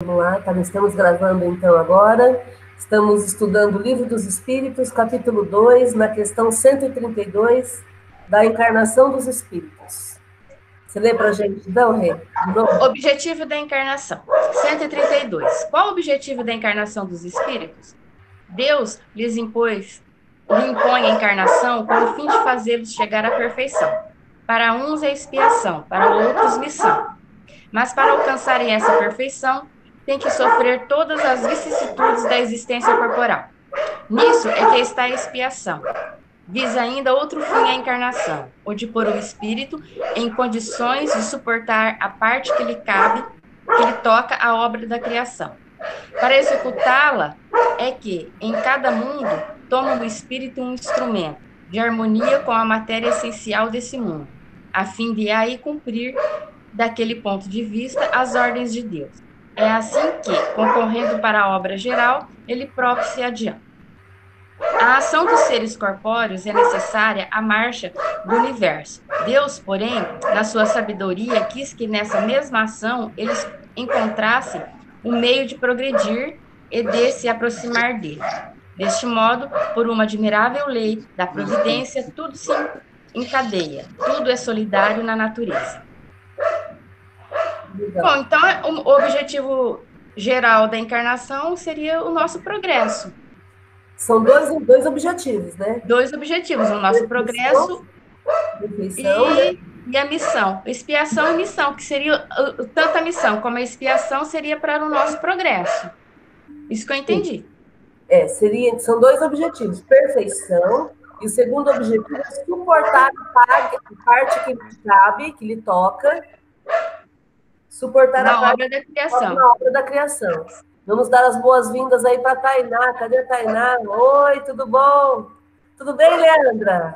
Vamos lá, tá, estamos gravando então agora. Estamos estudando o Livro dos Espíritos, capítulo 2, na questão 132, da encarnação dos espíritos. Você lê para a gente, então, Rê? Objetivo da encarnação. 132. Qual o objetivo da encarnação dos espíritos? Deus lhes impôs, lhe impõe a encarnação com o fim de fazê-los chegar à perfeição. Para uns é expiação, para outros missão. Mas para alcançarem essa perfeição, tem que sofrer todas as vicissitudes da existência corporal. Nisso é que está a expiação. Visa ainda outro fim à encarnação, o de pôr o espírito em condições de suportar a parte que lhe cabe, que lhe toca a obra da criação. Para executá-la, é que, em cada mundo, toma o espírito um instrumento de harmonia com a matéria essencial desse mundo, a fim de aí cumprir, daquele ponto de vista, as ordens de Deus. É assim que, concorrendo para a obra geral, ele próprio se adianta. A ação dos seres corpóreos é necessária à marcha do universo. Deus, porém, na sua sabedoria, quis que nessa mesma ação eles encontrassem o um meio de progredir e de se aproximar dele. Deste modo, por uma admirável lei da providência, tudo se encadeia, tudo é solidário na natureza. Bom, então o objetivo geral da encarnação seria o nosso progresso. São dois, dois objetivos, né? Dois objetivos, o nosso progresso e, e, a missão. Expiação e missão, que seria tanto a missão como a expiação seria para o nosso progresso. Isso que eu entendi. É, seria, são dois objetivos, perfeição, e o segundo objetivo é suportar a parte que lhe cabe, que lhe toca, suportar na a obra da criação. Na obra da criação. Vamos dar as boas-vindas aí para a Tainá. Cadê a Tainá? Oi, tudo bom? Tudo bem, Leandra?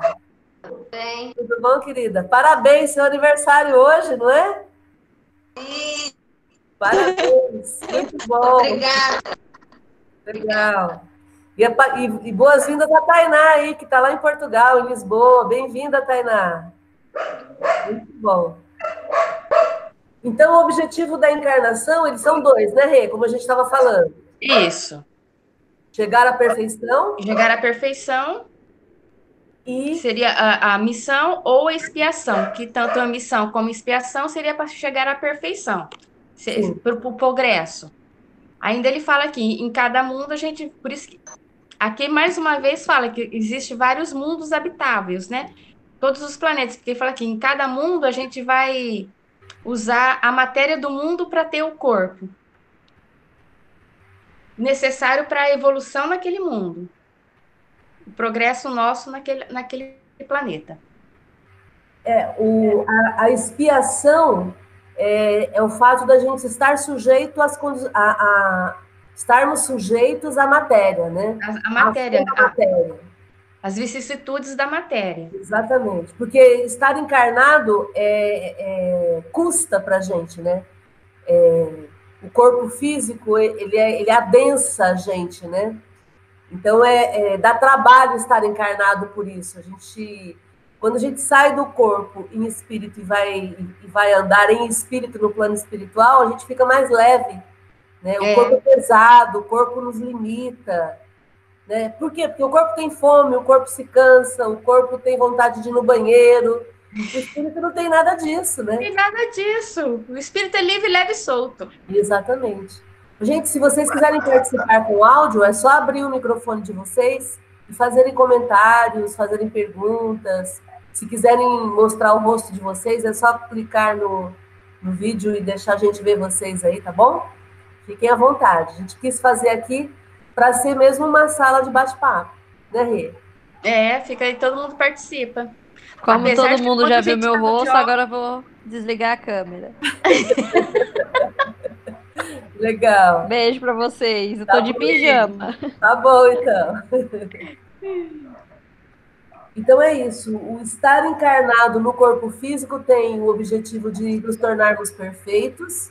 Tudo bem. Tudo bom, querida? Parabéns, seu aniversário hoje, não é? Sim. Parabéns, muito bom. Obrigada. Legal. E, e, e boas-vindas a Tainá aí, que está lá em Portugal, em Lisboa. Bem-vinda, Tainá. Muito bom. Então, o objetivo da encarnação, eles são dois, né, Rê? Como a gente estava falando. Isso. Chegar à perfeição. Chegar à perfeição. E seria a, a missão ou a expiação, que tanto a missão como a expiação seria para chegar à perfeição, para o progresso. Ainda ele fala aqui, em cada mundo a gente, por isso que aqui mais uma vez fala que existe vários mundos habitáveis, né? Todos os planetas, porque ele fala que em cada mundo a gente vai usar a matéria do mundo para ter o corpo necessário para a evolução naquele mundo, o progresso nosso naquele, naquele planeta. É, o, a, a expiação é, é, o fato da gente estar sujeito às a, a, estarmos sujeitos à matéria, né? A, a matéria. A, matéria. As vicissitudes da matéria. Exatamente. Porque estar encarnado é, é custa para a gente, né? É, o corpo físico, ele, é, ele adensa a gente, né? Então, é, é, dá trabalho estar encarnado por isso. A gente, quando a gente sai do corpo em espírito e vai, e vai andar em espírito no plano espiritual, a gente fica mais leve. Né? O é. corpo é pesado, o corpo nos limita. Né? Por quê? Porque o corpo tem fome, o corpo se cansa, o corpo tem vontade de ir no banheiro. O espírito não tem nada disso, né? Não tem nada disso. O espírito é livre, leve e solto. Exatamente. Gente, se vocês quiserem participar com áudio, é só abrir o microfone de vocês e fazerem comentários, fazerem perguntas. Se quiserem mostrar o rosto de vocês, é só clicar no, no vídeo e deixar a gente ver vocês aí, tá bom? Fiquem à vontade. A gente quis fazer aqui para ser mesmo uma sala de bate-papo, né, Rê? É, fica aí, todo mundo participa. Como Apesar todo mundo já viu meu rosto, agora eu vou desligar a câmera. Legal. Beijo para vocês. Eu tá tô de pijama. Tá bom, então. Então é isso. O estar encarnado no corpo físico tem o objetivo de nos tornarmos perfeitos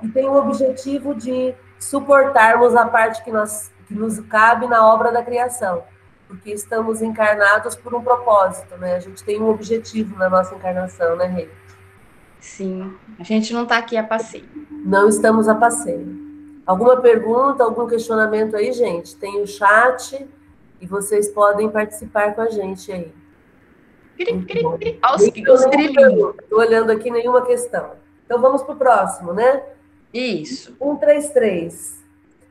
e tem o objetivo de suportarmos a parte que nós que nos cabe na obra da criação, porque estamos encarnados por um propósito, né? A gente tem um objetivo na nossa encarnação, né, Rei? Sim, a gente não está aqui a passeio. Não estamos a passeio. Alguma pergunta, algum questionamento aí, gente? Tem o chat e vocês podem participar com a gente aí. Estou olhando aqui nenhuma questão. Então vamos para o próximo, né? Isso. 133.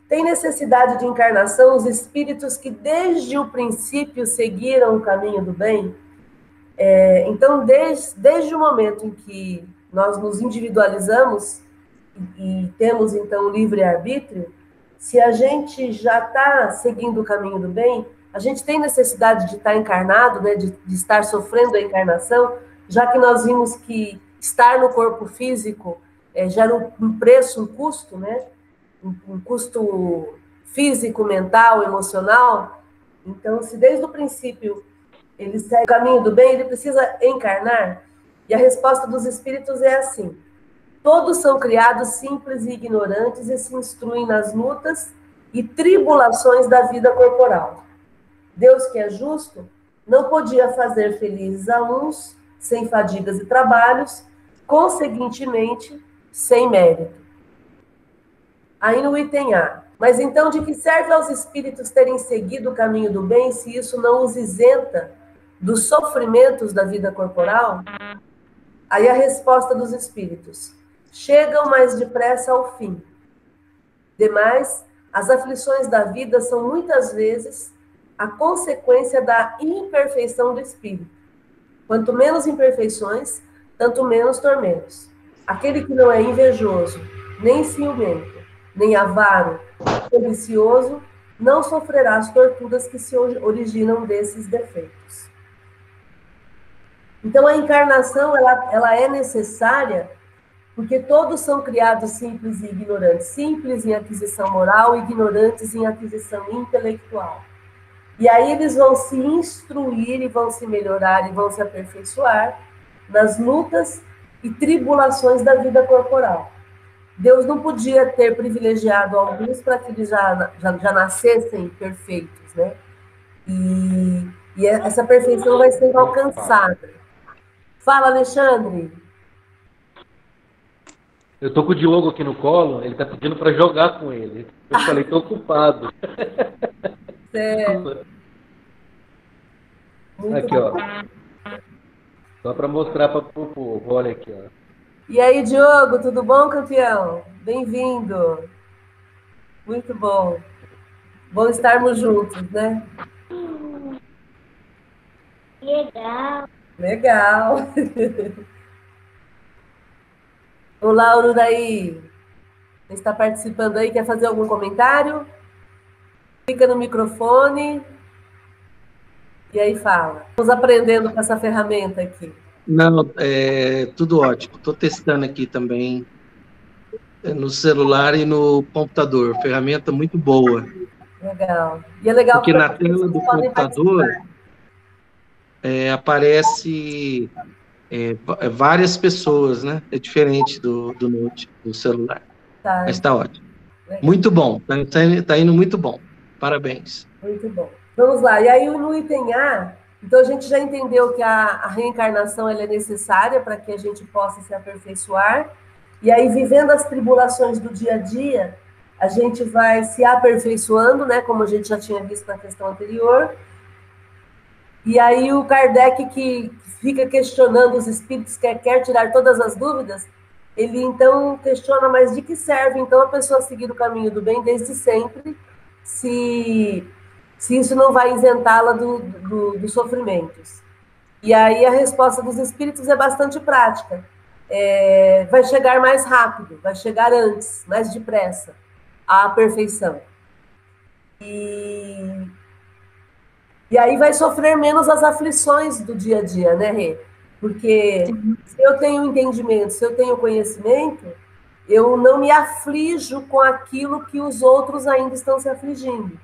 Tem necessidade de encarnação os espíritos que desde o princípio seguiram o caminho do bem? É, então, desde, desde o momento em que nós nos individualizamos e, e temos então livre-arbítrio, se a gente já está seguindo o caminho do bem, a gente tem necessidade de estar encarnado, né, de, de estar sofrendo a encarnação, já que nós vimos que estar no corpo físico é, gera um, preço, um custo, né, um, custo físico, mental, emocional. Então, se desde o princípio ele segue o caminho do bem, ele precisa encarnar? E a resposta dos espíritos é assim: todos são criados simples e ignorantes e se instruem nas lutas e tribulações da vida corporal. Deus, que é justo, não podia fazer felizes a uns sem fadigas e trabalhos, conseguintemente, sem mérito. Aí no item A. Mas então, de que serve aos espíritos terem seguido o caminho do bem se isso não os isenta dos sofrimentos da vida corporal? Aí a resposta dos espíritos: chegam mais depressa ao fim. Demais, as aflições da vida são muitas vezes a consequência da imperfeição do espírito. Quanto menos imperfeições, tanto menos tormentos. Aquele que não é invejoso, nem ciumento, nem avaro, ambicioso, não sofrerá as torturas que se originam desses defeitos. Então, a encarnação ela, ela é necessária porque todos são criados simples e ignorantes, simples em aquisição moral, ignorantes em aquisição intelectual. E aí eles vão se instruir e vão se melhorar e vão se aperfeiçoar nas lutas e tribulações da vida corporal. Deus não podia ter privilegiado alguns para que eles já, já, já nascessem perfeitos, né? E, e essa perfeição vai sendo alcançada. Fala, Alexandre. Eu tô com o Diogo aqui no colo, ele tá pedindo para jogar com ele. Eu falei, tô ocupado. Aqui, ó. Só para mostrar para o povo, olha aqui, ó. E aí, Diogo, tudo bom, campeão? Bem-vindo. Muito bom. Bom estarmos juntos, né? Legal. Legal. Olá, Ururaí. Você está participando aí? Quer fazer algum comentário? Fica no microfone e aí fala. Estamos aprendendo com essa ferramenta aqui. Não, é tudo ótimo. Estou testando aqui também é, no celular e no computador. Ferramenta muito boa. Legal. E é legal porque na tela do computador é, aparece é, é, várias pessoas, né? É diferente do, do note, do celular. Tá. Mas está ótimo. Legal. Muito bom. Está tá indo muito bom. Parabéns. Muito bom. Vamos lá. E aí, no item A, então a gente já entendeu que a, a reencarnação é necessária para que a gente possa se aperfeiçoar. E aí, vivendo as tribulações do dia a dia, a gente vai se aperfeiçoando, né? Como a gente já tinha visto na questão anterior. E aí o Kardec que fica questionando os espíritos, quer, quer tirar todas as dúvidas, ele então questiona, mas de que serve então a pessoa seguir o caminho do bem desde sempre, se, se isso não vai isentá-la do, do, dos sofrimentos. E aí a resposta dos espíritos é bastante prática. É, vai chegar mais rápido, vai chegar antes, mais depressa, à perfeição. E, e aí vai sofrer menos as aflições do dia a dia, né, Rê? Porque se eu tenho entendimento, se eu tenho conhecimento, eu não me aflijo com aquilo que os outros ainda estão se afligindo.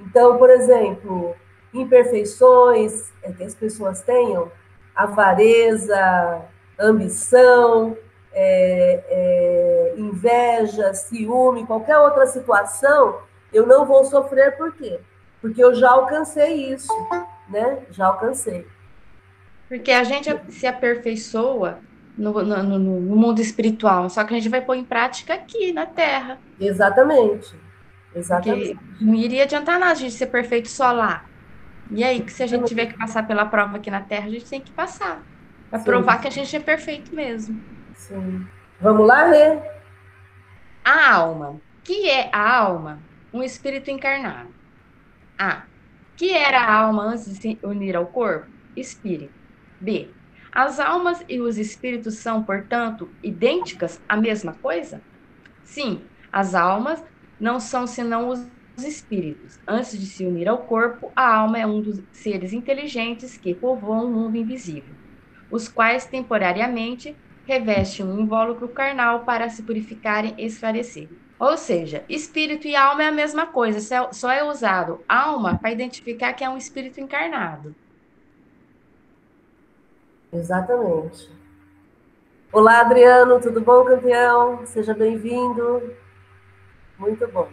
Então, por exemplo, imperfeições é que as pessoas tenham, avareza, ambição, é, é, inveja, ciúme, qualquer outra situação, eu não vou sofrer por quê? Porque eu já alcancei isso, né? Já alcancei. Porque a gente se aperfeiçoa no, no, no, mundo espiritual, só que a gente vai pôr em prática aqui na Terra. Exatamente. Exatamente. Porque não iria adiantar nada a gente ser perfeito só lá. E aí, que se a gente tiver que passar pela prova aqui na Terra, a gente tem que passar. Para provar que a gente é perfeito mesmo. Sim. Vamos lá, Rê? A alma. Que é a alma? Um espírito encarnado. A. Que era a alma antes de se unir ao corpo? Espírito. B. As almas e os espíritos são, portanto, idênticas à mesma coisa? Sim, as almas não são senão os espíritos. Antes de se unir ao corpo, a alma é um dos seres inteligentes que povoam o mundo invisível, os quais temporariamente revestem um invólucro carnal para se purificarem e esclarecer. Ou seja, espírito e alma é a mesma coisa, só é usado alma para identificar que é um espírito encarnado. Exatamente. Olá, Adriano, tudo bom, campeão? Seja bem-vindo. Muito bom.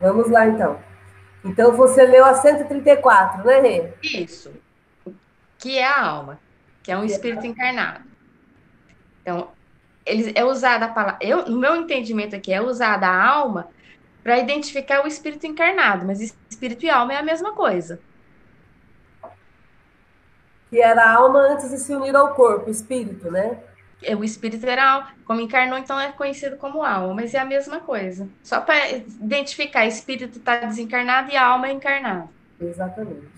Vamos lá, então. Então, você leu a 134, né, Rê? Isso. Que é a alma, que é um espírito encarnado. Então, ele é usada a palavra. Eu, no meu entendimento aqui, é usada a alma para identificar o espírito encarnado, mas espírito e alma é a mesma coisa que era a alma antes de se unir ao corpo, espírito, né? É, o espírito era como encarnou, então é conhecido como alma, mas é a mesma coisa. Só para identificar, espírito está desencarnado e a alma é encarnada. Exatamente.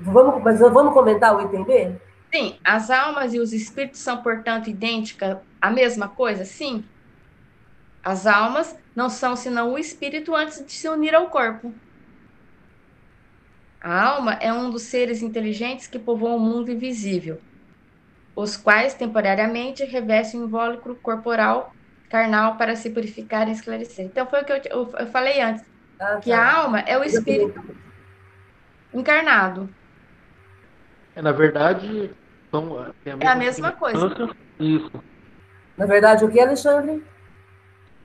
Vamos, mas vamos comentar o item B? Sim, as almas e os espíritos são, portanto, idênticas, a mesma coisa? Sim. As almas não são senão o espírito antes de se unir ao corpo. A alma é um dos seres inteligentes que povoam o mundo invisível, os quais temporariamente revestem o invólucro corporal carnal para se purificar e esclarecer. Então foi o que eu, eu, eu falei antes, ah, tá. que a alma é o espírito encarnado. É, na verdade, são, é a mesma, é a mesma coisa. Isso. Na verdade, o que, Alexandre?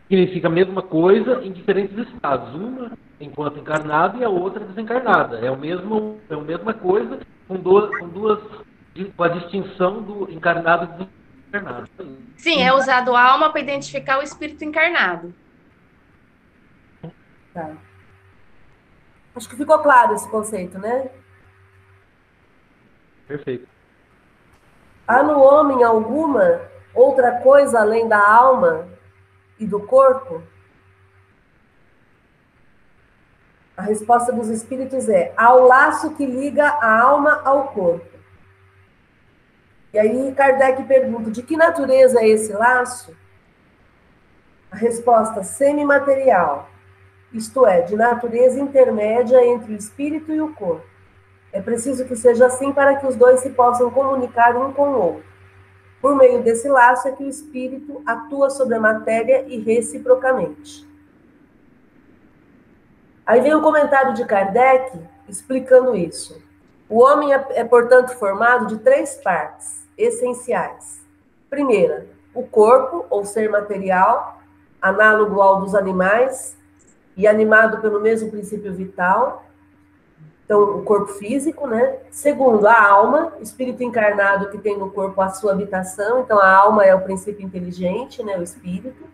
Significa a mesma coisa em diferentes estados. Uma enquanto encarnada e a outra desencarnada. É, o mesmo, é a mesma coisa com duas, com duas com a distinção do encarnado e desencarnado. Sim, é usado alma para identificar o espírito encarnado. Tá. Acho que ficou claro esse conceito, né? Perfeito. Há no homem alguma outra coisa além da alma e do corpo? A resposta dos espíritos é ao laço que liga a alma ao corpo. E aí Kardec pergunta: de que natureza é esse laço? A resposta semimaterial, isto é, de natureza intermédia entre o espírito e o corpo. É preciso que seja assim para que os dois se possam comunicar um com o outro. Por meio desse laço é que o espírito atua sobre a matéria e reciprocamente. Aí vem o um comentário de Kardec explicando isso. O homem é, é, portanto, formado de três partes essenciais. Primeira, o corpo, ou ser material, análogo ao dos animais e animado pelo mesmo princípio vital. Então, o corpo físico, né? Segundo, a alma, espírito encarnado que tem no corpo a sua habitação. Então, a alma é o princípio inteligente, né? O espírito.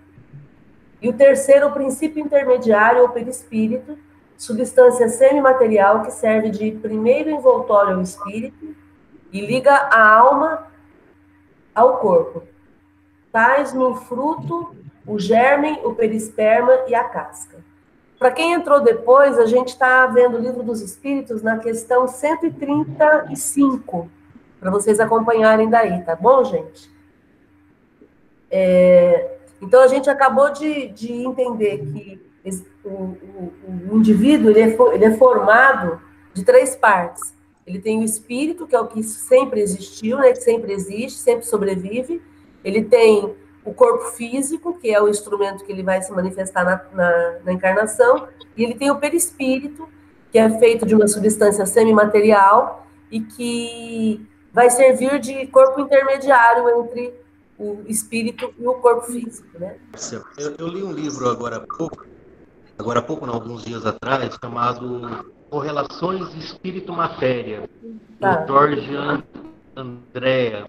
E o terceiro, o princípio intermediário ou perispírito, substância semimaterial que serve de primeiro envoltório ao espírito e liga a alma ao corpo. Tais no fruto, o germe, o perisperma e a casca. Para quem entrou depois, a gente está vendo o livro dos Espíritos na questão 135, para vocês acompanharem daí, tá bom, gente? É, então, a gente acabou de, de entender que o, o, o indivíduo ele é, ele é formado de três partes. Ele tem o espírito, que é o que sempre existiu, né, que sempre existe, sempre sobrevive. Ele tem o corpo físico, que é o instrumento que ele vai se manifestar na, na, na encarnação. E ele tem o perispírito, que é feito de uma substância semimaterial e que vai servir de corpo intermediário entre o espírito e o corpo físico, né? Eu, eu li um livro agora há pouco, agora há pouco, não, alguns dias atrás, chamado Correlações Espírito-Matéria, tá. do George Andrea.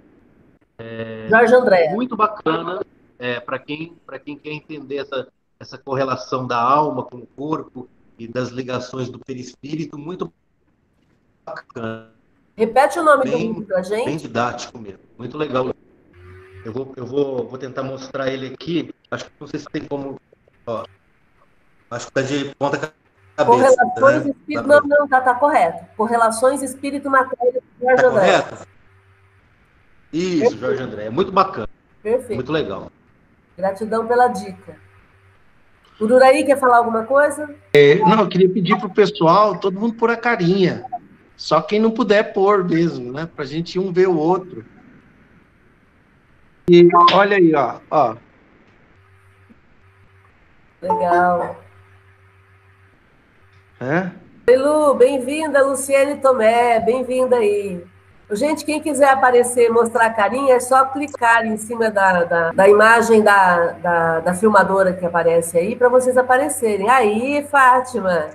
É, Jorge André. Muito bacana é, para quem, quem quer entender essa, essa correlação da alma com o corpo e das ligações do perispírito, muito bacana. Repete o nome bem, do livro pra gente. Bem didático mesmo, muito legal. Eu vou, eu vou, vou tentar mostrar ele aqui. Acho que não sei se tem como. Ó, acho que tá de ponta cabeça. Correlações né? espírito. Não, não, tá, tá correto. Correlações espírito-matéria. Tá correto? Isso, Perfeito. Jorge André. É muito bacana. Perfeito. Muito legal. Gratidão pela dica. O Duraí quer falar alguma coisa? É, não, eu queria pedir para o pessoal, todo mundo pôr a carinha. Só quem não puder pôr mesmo, né? Para a gente um ver o outro. E olha aí, ó. ó. Legal. É? Oi, Lu, bem-vinda, Luciane Tomé, bem-vinda aí. Gente, quem quiser aparecer mostrar a carinha, é só clicar em cima da, da, da imagem da, da, da, filmadora que aparece aí, para vocês aparecerem. Aí, Fátima.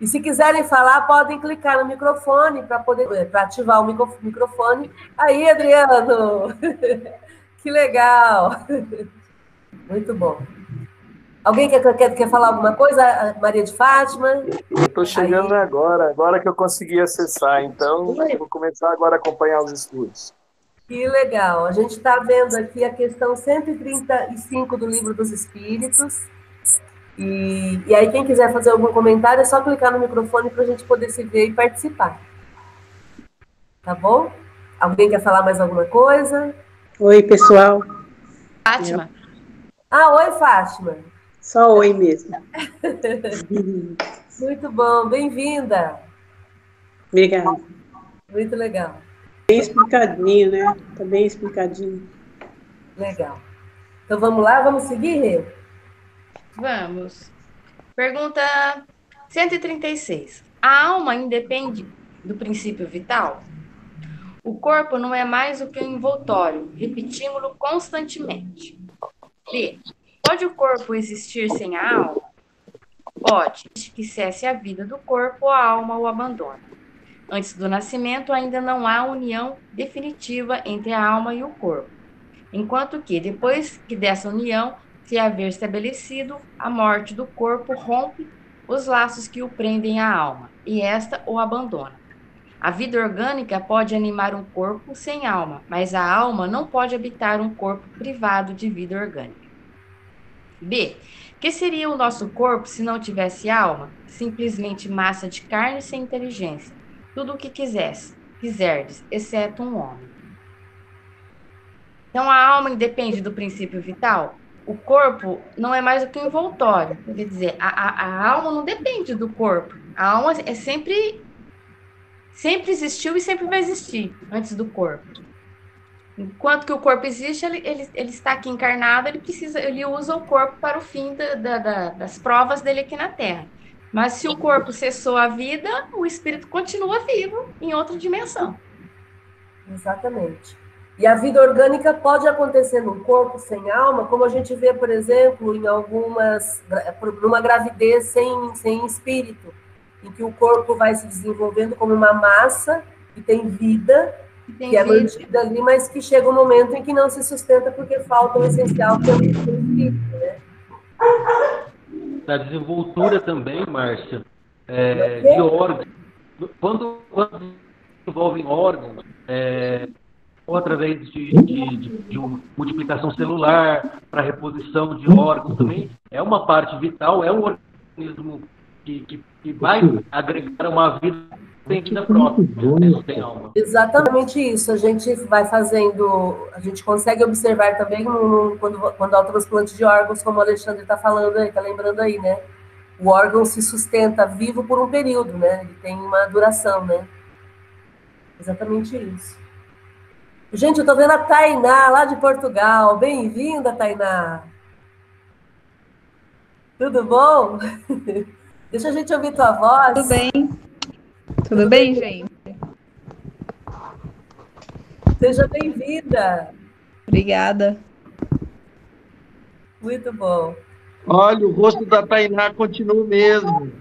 E se quiserem falar, podem clicar no microfone para poder pra ativar o microfone. Aí, Adriano! que legal! Muito bom. Alguém quer, quer, quer falar alguma coisa? Maria de Fátima? Eu estou chegando Aí. agora, agora que eu consegui acessar, então vou começar agora a acompanhar os estudos. Que legal. A gente está vendo aqui a questão 135 do Livro dos Espíritos. E, e aí, quem quiser fazer algum comentário, é só clicar no microfone para a gente poder se ver e participar. Tá bom? Alguém quer falar mais alguma coisa? Oi, pessoal. Fátima. Ah, oi, Fátima. Só oi mesmo. Muito bom, bem-vinda. Obrigada. Muito legal. Bem explicadinho, né? Tá bem explicadinho. Legal. Então vamos lá, vamos seguir, Rê? Vamos. Pergunta 136. A alma independe do princípio vital? O corpo não é mais do que um envoltório, repetimos-lo constantemente. B. Pode o corpo existir sem a alma? Pode, que cesse a vida do corpo, a alma o abandona. Antes do nascimento, ainda não há união definitiva entre a alma e o corpo. Enquanto que, depois que dessa união se haver estabelecido, a morte do corpo rompe os laços que o prendem à alma, e esta o abandona. A vida orgânica pode animar um corpo sem alma, mas a alma não pode habitar um corpo privado de vida orgânica. B. Que seria o nosso corpo se não tivesse alma? Simplesmente massa de carne sem inteligência. Tudo o que quisesse, quiserdes, exceto um homem. Então a alma independe do princípio vital? O corpo não é mais do que um envoltório. Quer dizer, a, a, a alma não depende do corpo. A alma é sempre sempre existiu e sempre vai existir antes do corpo. Enquanto que o corpo existe, ele, ele, ele, está aqui encarnado, ele precisa, ele usa o corpo para o fim da, da, da, das provas dele aqui na Terra. Mas se o corpo cessou a vida, o espírito continua vivo em outra dimensão. Exatamente. E a vida orgânica pode acontecer no corpo sem alma, como a gente vê, por exemplo, em algumas, numa gravidez sem, sem espírito, em que o corpo vai se desenvolvendo como uma massa que tem vida, que é mantida ali, mas que chega um momento em que não se sustenta porque falta o essencial que é o espírito, né? Da desenvoltura também, Márcia, é, de órgãos. Quando, quando envolvem órgãos, é, ou através de, de, de, de multiplicação celular, para reposição de órgãos também, é uma parte vital, é um organismo que, que, que vai agregar uma vida tem vida própria, né? tem alma. Exatamente isso. A gente vai fazendo, a gente consegue observar também quando, quando há o transplante de órgãos, como o Alexandre está falando aí, está lembrando aí, né? O órgão se sustenta vivo por um período, né? Ele tem uma duração, né? Exatamente isso. Gente, eu estou vendo a Tainá, lá de Portugal. Bem-vinda, Tainá. Tudo bom? Deixa a gente ouvir tua voz. Tudo bem. Tudo bem, gente? Seja bem-vinda. Obrigada. Muito bom. Olha, o rosto da Tainá continua o mesmo.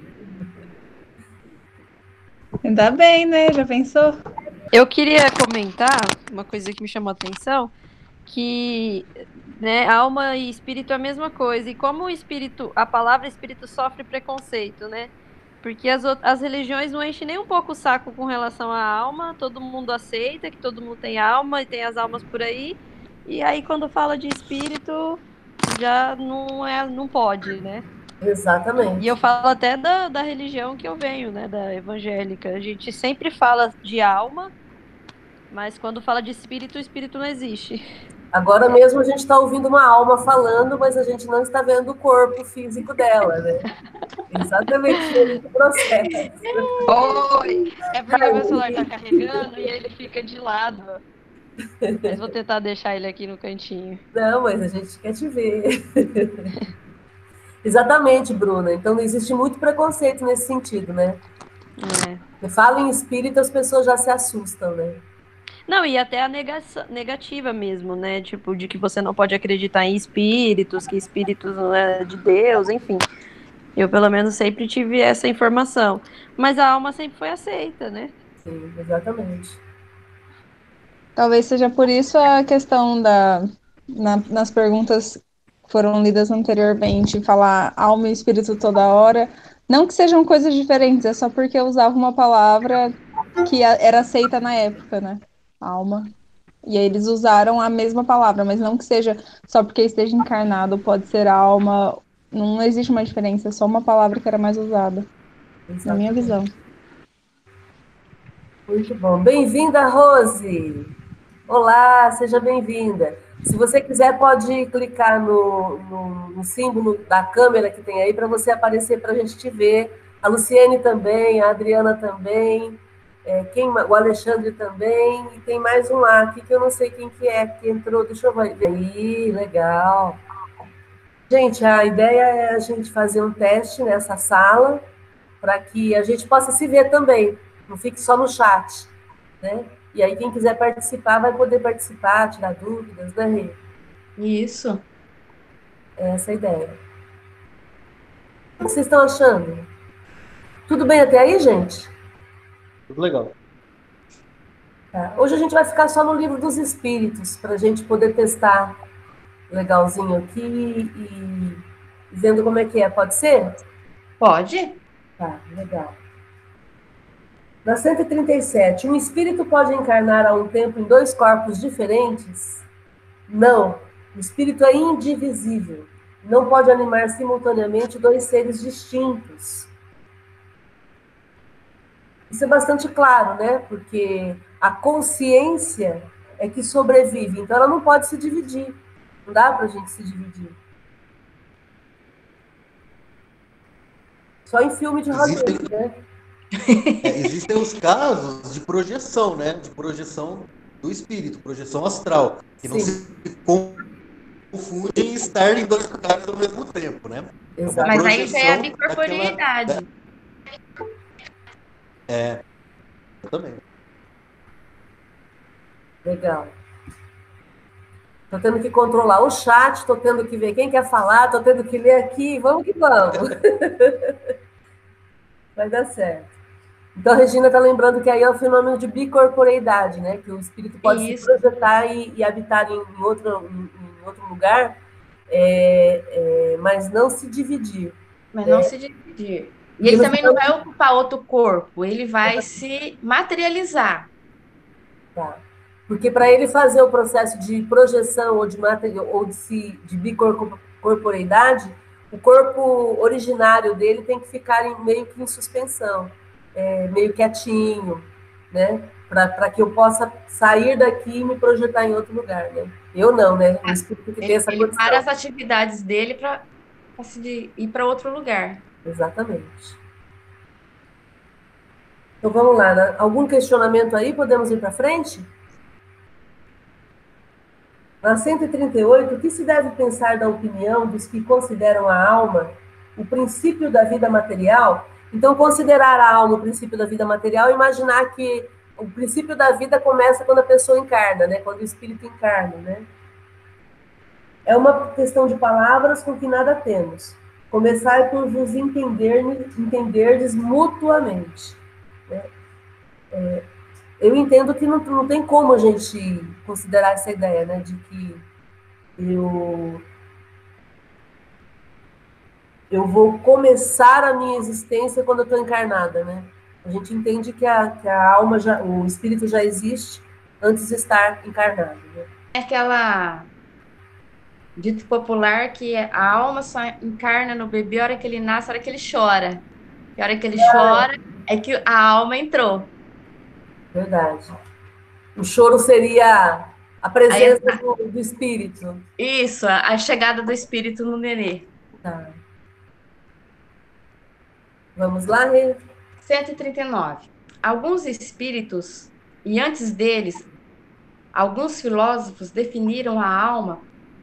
Ainda bem, né? Já pensou? Eu queria comentar uma coisa que me chamou a atenção. que né, alma e espírito é a mesma coisa. E como o espírito, a palavra espírito sofre preconceito, né? Porque as, as religiões não enchem nem um pouco o saco com relação à alma, todo mundo aceita que todo mundo tem alma e tem as almas por aí. E aí quando fala de espírito, já não é, não pode, né? Exatamente. E eu falo até da, da religião que eu venho, né, da evangélica. A gente sempre fala de alma, mas quando fala de espírito, o espírito não existe. Agora mesmo a gente está ouvindo uma alma falando, mas a gente não está vendo o corpo físico dela, né? Exatamente o processo. Oi! É porque meu celular está carregando e ele fica de lado. Mas vou tentar deixar ele aqui no cantinho. Não, mas a gente quer te ver. Exatamente, Bruna. Então existe muito preconceito nesse sentido, né? É. Fala em espírito, as pessoas já se assustam, né? Não, e até a negação, negativa mesmo, né? Tipo, de que você não pode acreditar em espíritos, que espíritos não é de Deus, enfim. Eu, pelo menos, sempre tive essa informação. Mas a alma sempre foi aceita, né? Sim, exatamente. Talvez seja por isso a questão da. Na, nas perguntas que foram lidas anteriormente, falar alma e espírito toda hora. Não que sejam coisas diferentes, é só porque eu usava uma palavra que era aceita na época, né? Alma. E aí eles usaram a mesma palavra, mas não que seja só porque esteja encarnado, pode ser alma. Não existe uma diferença, é só uma palavra que era mais usada. Exatamente. Na minha visão. Muito bom. Bem-vinda, Rose! Olá, seja bem-vinda. Se você quiser, pode clicar no, no, no símbolo da câmera que tem aí para você aparecer para a gente te ver. A Luciene também, a Adriana também é, quem, o Alexandre também, e tem mais um lá aqui que eu não sei quem que é que entrou, deixa eu ver. Aí, legal. Gente, a ideia é a gente fazer um teste nessa sala para que a gente possa se ver também, não fique só no chat, né? E aí quem quiser participar vai poder participar, tirar dúvidas, né, Rê? Isso. É essa a ideia. O que vocês estão achando? Tudo bem até aí, gente? Tudo legal. Tá. Hoje a gente vai ficar só no livro dos espíritos, para a gente poder testar legalzinho aqui e vendo como é que é. Pode ser? Pode. Tá, legal. Na 137, um espírito pode encarnar a um tempo em dois corpos diferentes? Não. O espírito é indivisível. Não pode animar simultaneamente dois seres distintos. Isso é bastante claro, né? Porque a consciência é que sobrevive, então ela não pode se dividir. Não dá para a gente se dividir. Só em filme de Hollywood, né? É, existem os casos de projeção, né? De projeção do espírito, projeção astral, que Sim. não se confundem em estar em dois lugares ao mesmo tempo, né? Exato. Mas aí já é a bicorporeidade. Daquela... É. Eu também. Legal. Tô tendo que controlar o chat, tô tendo que ver quem quer falar, tô tendo que ler aqui, vamos que vamos. Vai dar certo. Então a Regina está lembrando que aí é o fenômeno de bicorporeidade, né? Que o espírito pode Isso. se projetar e, e habitar em, em, outro, em, em outro lugar, é, é, mas não se dividir. Mas né? não se dividir. E ele também não vai ocupar outro corpo, ele vai se materializar. Tá. Porque para ele fazer o processo de projeção ou de, material, ou de, si, de bicorporeidade, o corpo originário dele tem que ficar em, meio que em suspensão, é, meio quietinho, né? Para que eu possa sair daqui e me projetar em outro lugar, né? Eu não, né? Que tem essa ele para as atividades dele para ir para outro lugar. Exatamente. Então vamos lá, né? algum questionamento aí? Podemos ir para frente? Na 138, o que se deve pensar da opinião dos que consideram a alma o princípio da vida material? Então, considerar a alma o princípio da vida material, imaginar que o princípio da vida começa quando a pessoa encarna, né? Quando o espírito encarna, né? É uma questão de palavras com que nada temos. Começar por vos entender, entenderdes mutuamente. Né? É, eu entendo que não, não tem como a gente considerar essa ideia, né, de que eu eu vou começar a minha existência quando eu estou encarnada, né? A gente entende que a, que a alma, já, o espírito já existe antes de estar encarnado. Né? É aquela dito popular que a alma só encarna no bebê a hora que ele nasce, a hora que ele chora. E a hora que ele é. chora é que a alma entrou. Verdade. O choro seria a presença Aí, do, do, espírito. Isso, a, a, chegada do espírito no nenê. Tá. Vamos lá, Rê? 139. Alguns espíritos, e antes deles, alguns filósofos definiram a alma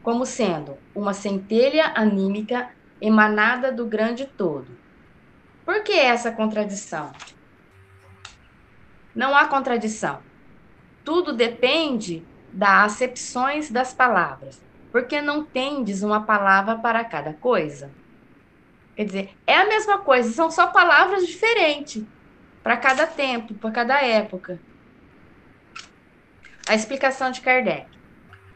como sendo uma centelha anímica emanada do grande todo. Por que essa contradição? Não há contradição. Tudo depende das acepções das palavras. Porque não tendes uma palavra para cada coisa? Quer dizer, é a mesma coisa, são só palavras diferentes para cada tempo, para cada época. A explicação de Kardec.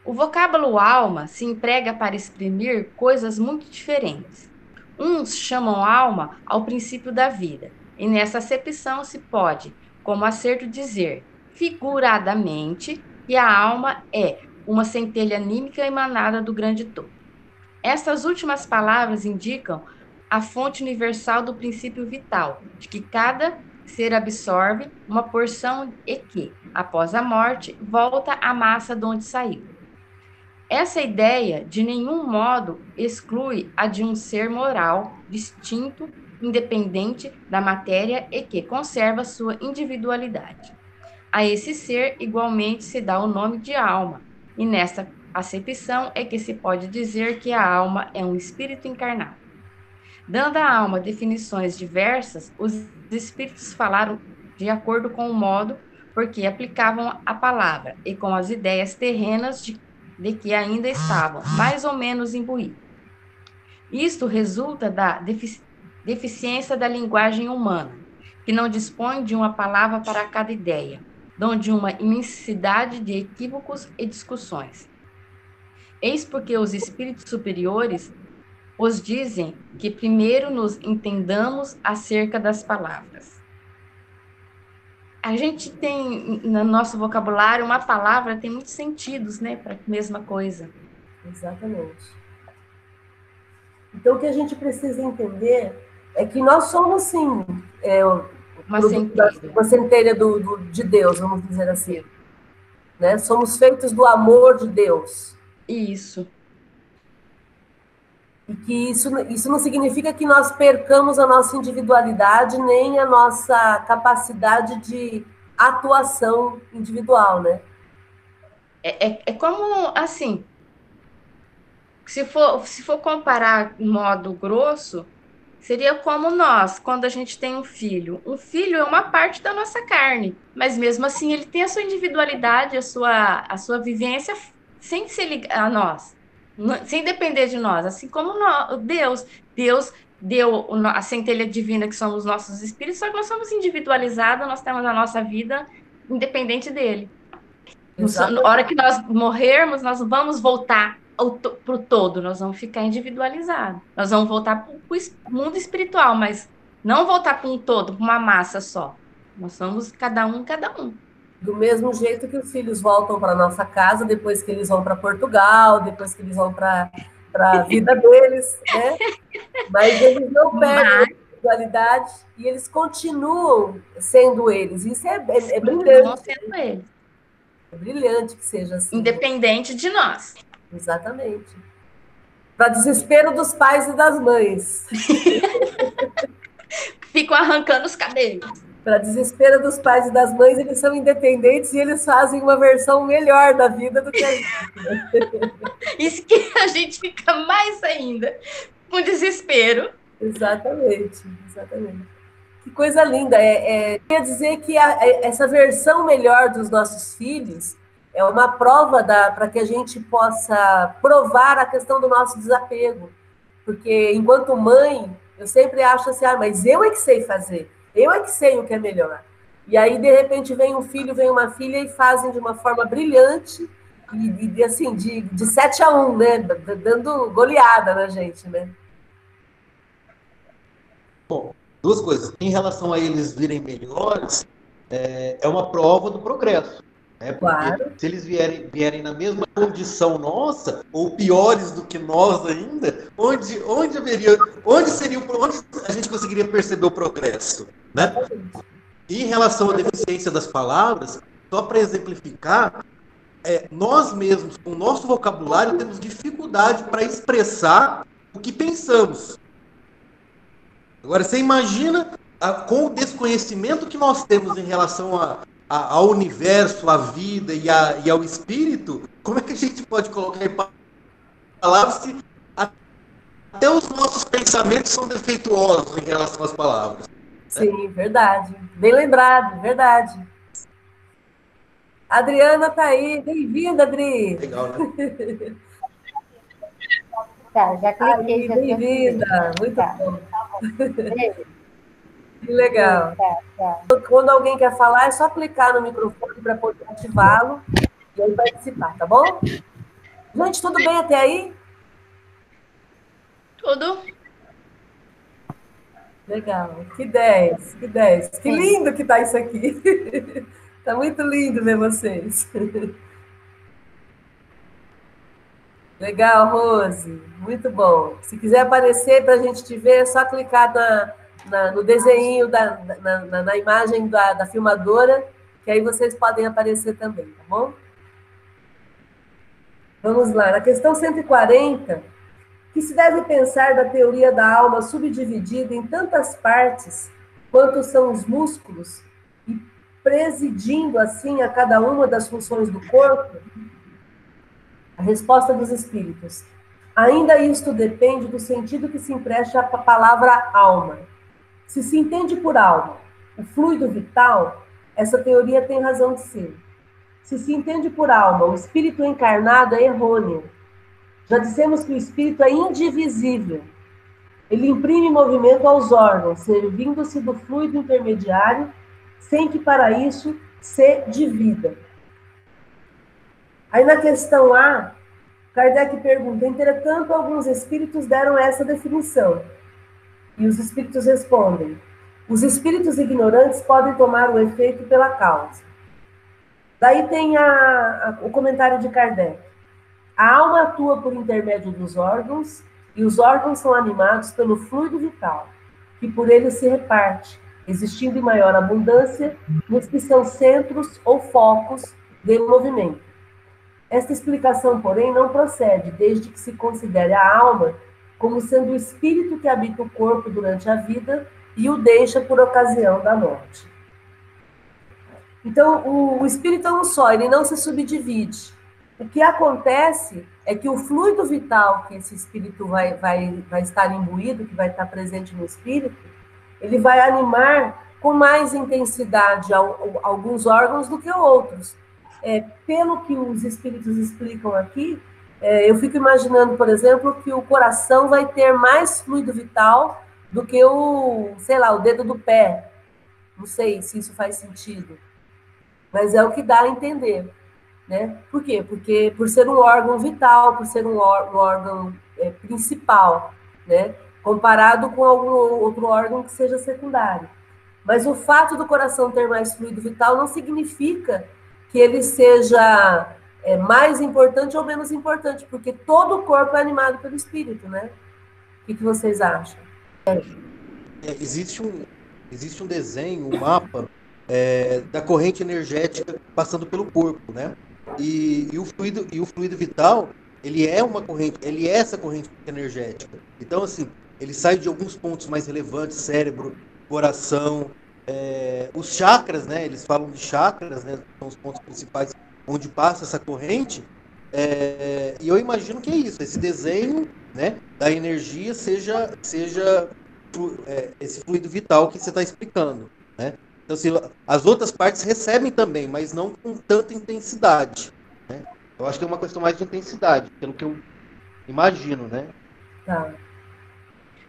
O vocábulo alma se emprega para exprimir coisas muito diferentes. Uns chamam alma ao princípio da vida, e nessa acepção se pode, como acerto, dizer figuradamente que a alma é uma centelha anímica emanada do grande todo. Estas últimas palavras indicam a fonte universal do princípio vital, de que cada ser absorve uma porção e que, após a morte, volta à massa de onde saiu. Essa ideia, de nenhum modo, exclui a de um ser moral, distinto, independente da matéria e que conserva sua individualidade. A esse ser, igualmente, se dá o nome de alma, e nesta acepção é que se pode dizer que a alma é um espírito encarnado. Dando à alma definições diversas, os espíritos falaram de acordo com o modo porque aplicavam a palavra e com as ideias terrenas de de que ainda estavam mais ou menos imbuídos. Isto resulta da defici deficiência da linguagem humana, que não dispõe de uma palavra para cada ideia, donde uma imensidade de equívocos e discussões. Eis porque os espíritos superiores os dizem que primeiro nos entendamos acerca das palavras a gente tem no nosso vocabulário uma palavra tem muitos sentidos, né, para a mesma coisa. Exatamente. Então o que a gente precisa entender é que nós somos sim é, uma centelha, uma centelha do, do, de Deus, vamos dizer assim. Né? Somos feitos do amor de Deus. Isso. E que isso, isso não significa que nós percamos a nossa individualidade nem a nossa capacidade de atuação individual, né? É, é, é como, assim, se for, se for comparar modo grosso, seria como nós, quando a gente tem um filho. Um filho é uma parte da nossa carne, mas mesmo assim ele tem a sua individualidade, a sua, a sua vivência sem se ligar a nós sem depender de nós, assim como nós, Deus, Deus deu a centelha divina que somos nossos espíritos, só que nós somos individualizados, nós temos a nossa vida independente dele. Na hora que nós morrermos, nós vamos voltar para o todo, nós vamos ficar individualizados. Nós vamos voltar para o mundo espiritual, mas não voltar para um todo, para uma massa só. Nós somos cada um, cada um. Do mesmo jeito que os filhos voltam para nossa casa depois que eles vão para Portugal, depois que eles vão para a vida deles, né? Mas eles não perdem a individualidade e eles continuam sendo eles. Isso é, é, é brilhante. Sendo eles. É brilhante que seja assim. Independente de nós. Exatamente. Para desespero dos pais e das mães. Ficam arrancando os cabelos para desespero dos pais e das mães, eles são independentes e eles fazem uma versão melhor da vida do que a gente. Isso que a gente fica mais ainda com desespero. Exatamente, exatamente. Que coisa linda. É, é, quer dizer que a, é, essa versão melhor dos nossos filhos é uma prova para que a gente possa provar a questão do nosso desapego. Porque, enquanto mãe, eu sempre acho assim, ah, mas eu é que sei fazer. Eu é que sei o que é melhor. E aí, de repente, vem um filho, vem uma filha e fazem de uma forma brilhante e, e assim, de, de 7 a 1, né? Dando goleada na gente, né? Bom, duas coisas. Em relação a eles virem melhores, é, é uma prova do progresso. Né? Porque claro. se eles vierem, vierem na mesma condição nossa, ou piores do que nós ainda, onde, onde haveria, onde seria onde a gente conseguiria perceber o progresso? Né? E em relação à deficiência das palavras, só para exemplificar, é, nós mesmos, com o nosso vocabulário, temos dificuldade para expressar o que pensamos. Agora, você imagina a, com o desconhecimento que nós temos em relação a, a, ao universo, à vida e, a, e, ao espírito, como é que a gente pode colocar em palavras se até os nossos pensamentos são defeituosos em relação às palavras? Sim, verdade. Bem lembrado, verdade. Adriana tá aí. Bem-vinda, Adri. Legal, né? tá, já cliquei. Bem-vinda. Muito tá. bom. Que legal. Tá, tá. Quando alguém quer falar, é só clicar no microfone para poder ativá-lo e aí participar, tá bom? Gente, tudo bem até aí? Tudo. Legal. Que 10, que 10. Que lindo que tá isso aqui. tá muito lindo ver vocês. Legal, Rose. Muito bom. Se quiser aparecer para a gente te ver, é só clicar na, na, no desenho, da, na, na imagem da, da filmadora, que aí vocês podem aparecer também, tá bom? Vamos lá, na questão 140, que se deve pensar da teoria da alma subdividida em tantas partes quanto são os músculos e presidindo assim a cada uma das funções do corpo? A resposta dos espíritos. Ainda isto depende do sentido que se empresta à palavra alma. Se se entende por alma o fluido vital, essa teoria tem razão de ser. Se se entende por alma o espírito encarnado, é errôneo. Já dissemos que o espírito é indivisível. Ele imprime movimento aos órgãos, servindo-se do fluido intermediário, sem que para isso se divida. Aí na questão A, Kardec pergunta: entretanto, alguns espíritos deram essa definição. E os espíritos respondem: os espíritos ignorantes podem tomar o efeito pela causa. Daí tem a, a, o comentário de Kardec. A alma atua por intermédio dos órgãos e os órgãos são animados pelo fluido vital, que por ele se reparte, existindo em maior abundância nos que são centros ou focos de movimento. Esta explicação, porém, não procede desde que se considere a alma como sendo o espírito que habita o corpo durante a vida e o deixa por ocasião da morte. Então, o, o espírito é um só, ele não se subdivide. O que acontece é que o fluido vital que esse espírito vai, vai, vai estar imbuído, que vai estar presente no espírito, ele vai animar com mais intensidade alguns órgãos do que outros. É, pelo que os espíritos explicam aqui, é, eu fico imaginando, por exemplo, que o coração vai ter mais fluido vital do que o, sei lá, o dedo do pé. Não sei se isso faz sentido. Mas é o que dá a entender. Né? Por quê? Porque por ser um órgão vital, por ser um, um órgão é, principal, né? comparado com algum outro órgão que seja secundário. Mas o fato do coração ter mais fluido vital não significa que ele seja é mais importante ou menos importante, porque todo o corpo é animado pelo espírito, né? O que, que vocês acham? É, existe, um, existe um desenho, um mapa é, da corrente energética passando pelo corpo, né? E, e, o fluido, e o fluido vital, ele é uma corrente, ele é essa corrente energética. Então, assim, ele sai de alguns pontos mais relevantes, cérebro, coração, é, os chakras, né? Eles falam de chakras, né? São os pontos principais onde passa essa corrente. É, e eu imagino que é isso, esse desenho né, da energia seja, seja é, esse fluido vital que você está explicando. Né? Então, assim, as outras partes recebem também, mas não com tanta intensidade. Né? Eu acho que é uma questão mais de intensidade, pelo que eu imagino, né? Tá.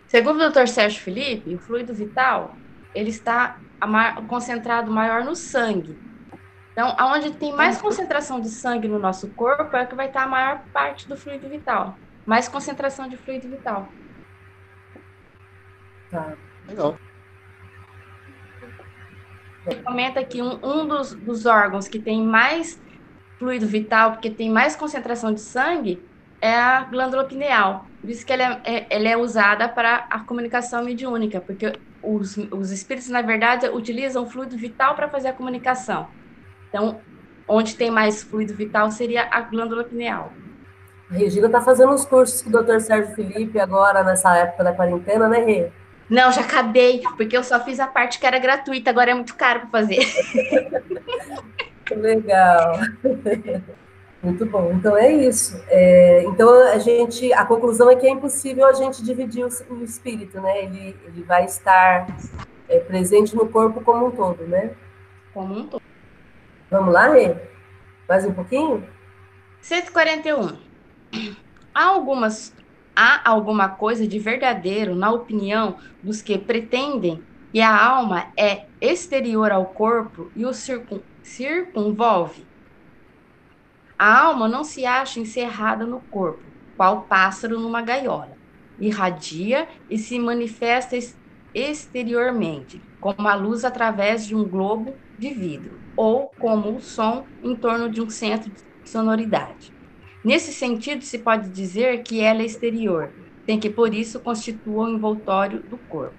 Segundo o Dr. Sérgio Felipe, o fluido vital ele está concentrado maior no sangue. Então, aonde tem mais concentração de sangue no nosso corpo é que vai estar a maior parte do fluido vital. Mais concentração de fluido vital. Tá. Legal. Ele comenta que um, um dos, dos órgãos que tem mais fluido vital, porque tem mais concentração de sangue, é a glândula pineal. Por isso que ela é, é, ela é usada para a comunicação mediúnica, porque os, os espíritos, na verdade, utilizam o fluido vital para fazer a comunicação. Então, onde tem mais fluido vital seria a glândula pineal. A Regina está fazendo os cursos com o Dr. Sérgio Felipe agora, nessa época da quarentena, né, Rê? Não, já acabei, porque eu só fiz a parte que era gratuita, agora é muito caro para fazer. Legal. Muito bom. Então é isso. É, então a gente, a conclusão é que é impossível a gente dividir o, o espírito, né? Ele, ele vai estar é, presente no corpo como um todo, né? Como um todo. Vamos lá, Rê? Mais um pouquinho? 141. Há algumas há alguma coisa de verdadeiro na opinião dos que pretendem que a alma é exterior ao corpo e o circun, circunvolve? A alma não se acha encerrada no corpo, qual pássaro numa gaiola. Irradia e se manifesta exteriormente, como a luz através de um globo de vidro, ou como o som em torno de um centro de sonoridade. Nesse sentido, se pode dizer que ela é exterior, tem que por isso constitua o envoltório do corpo.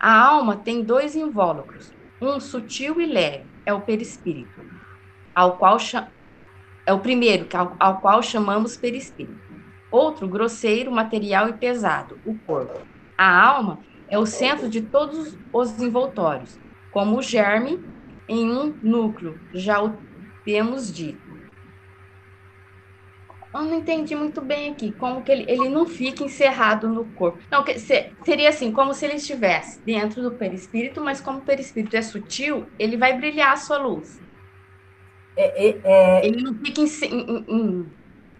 A alma tem dois invólucros, um sutil e leve, é o perispírito, ao qual é o primeiro, ao, ao qual chamamos perispírito. Outro, grosseiro, material e pesado, o corpo. A alma é o centro de todos os envoltórios, como o germe em um núcleo, já o temos dito. Eu não entendi muito bem aqui, como que ele, ele não fica encerrado no corpo. Não, que, se, seria assim, como se ele estivesse dentro do perispírito, mas como o perispírito é sutil, ele vai brilhar a sua luz. É, é, é, ele não fica em, em, em,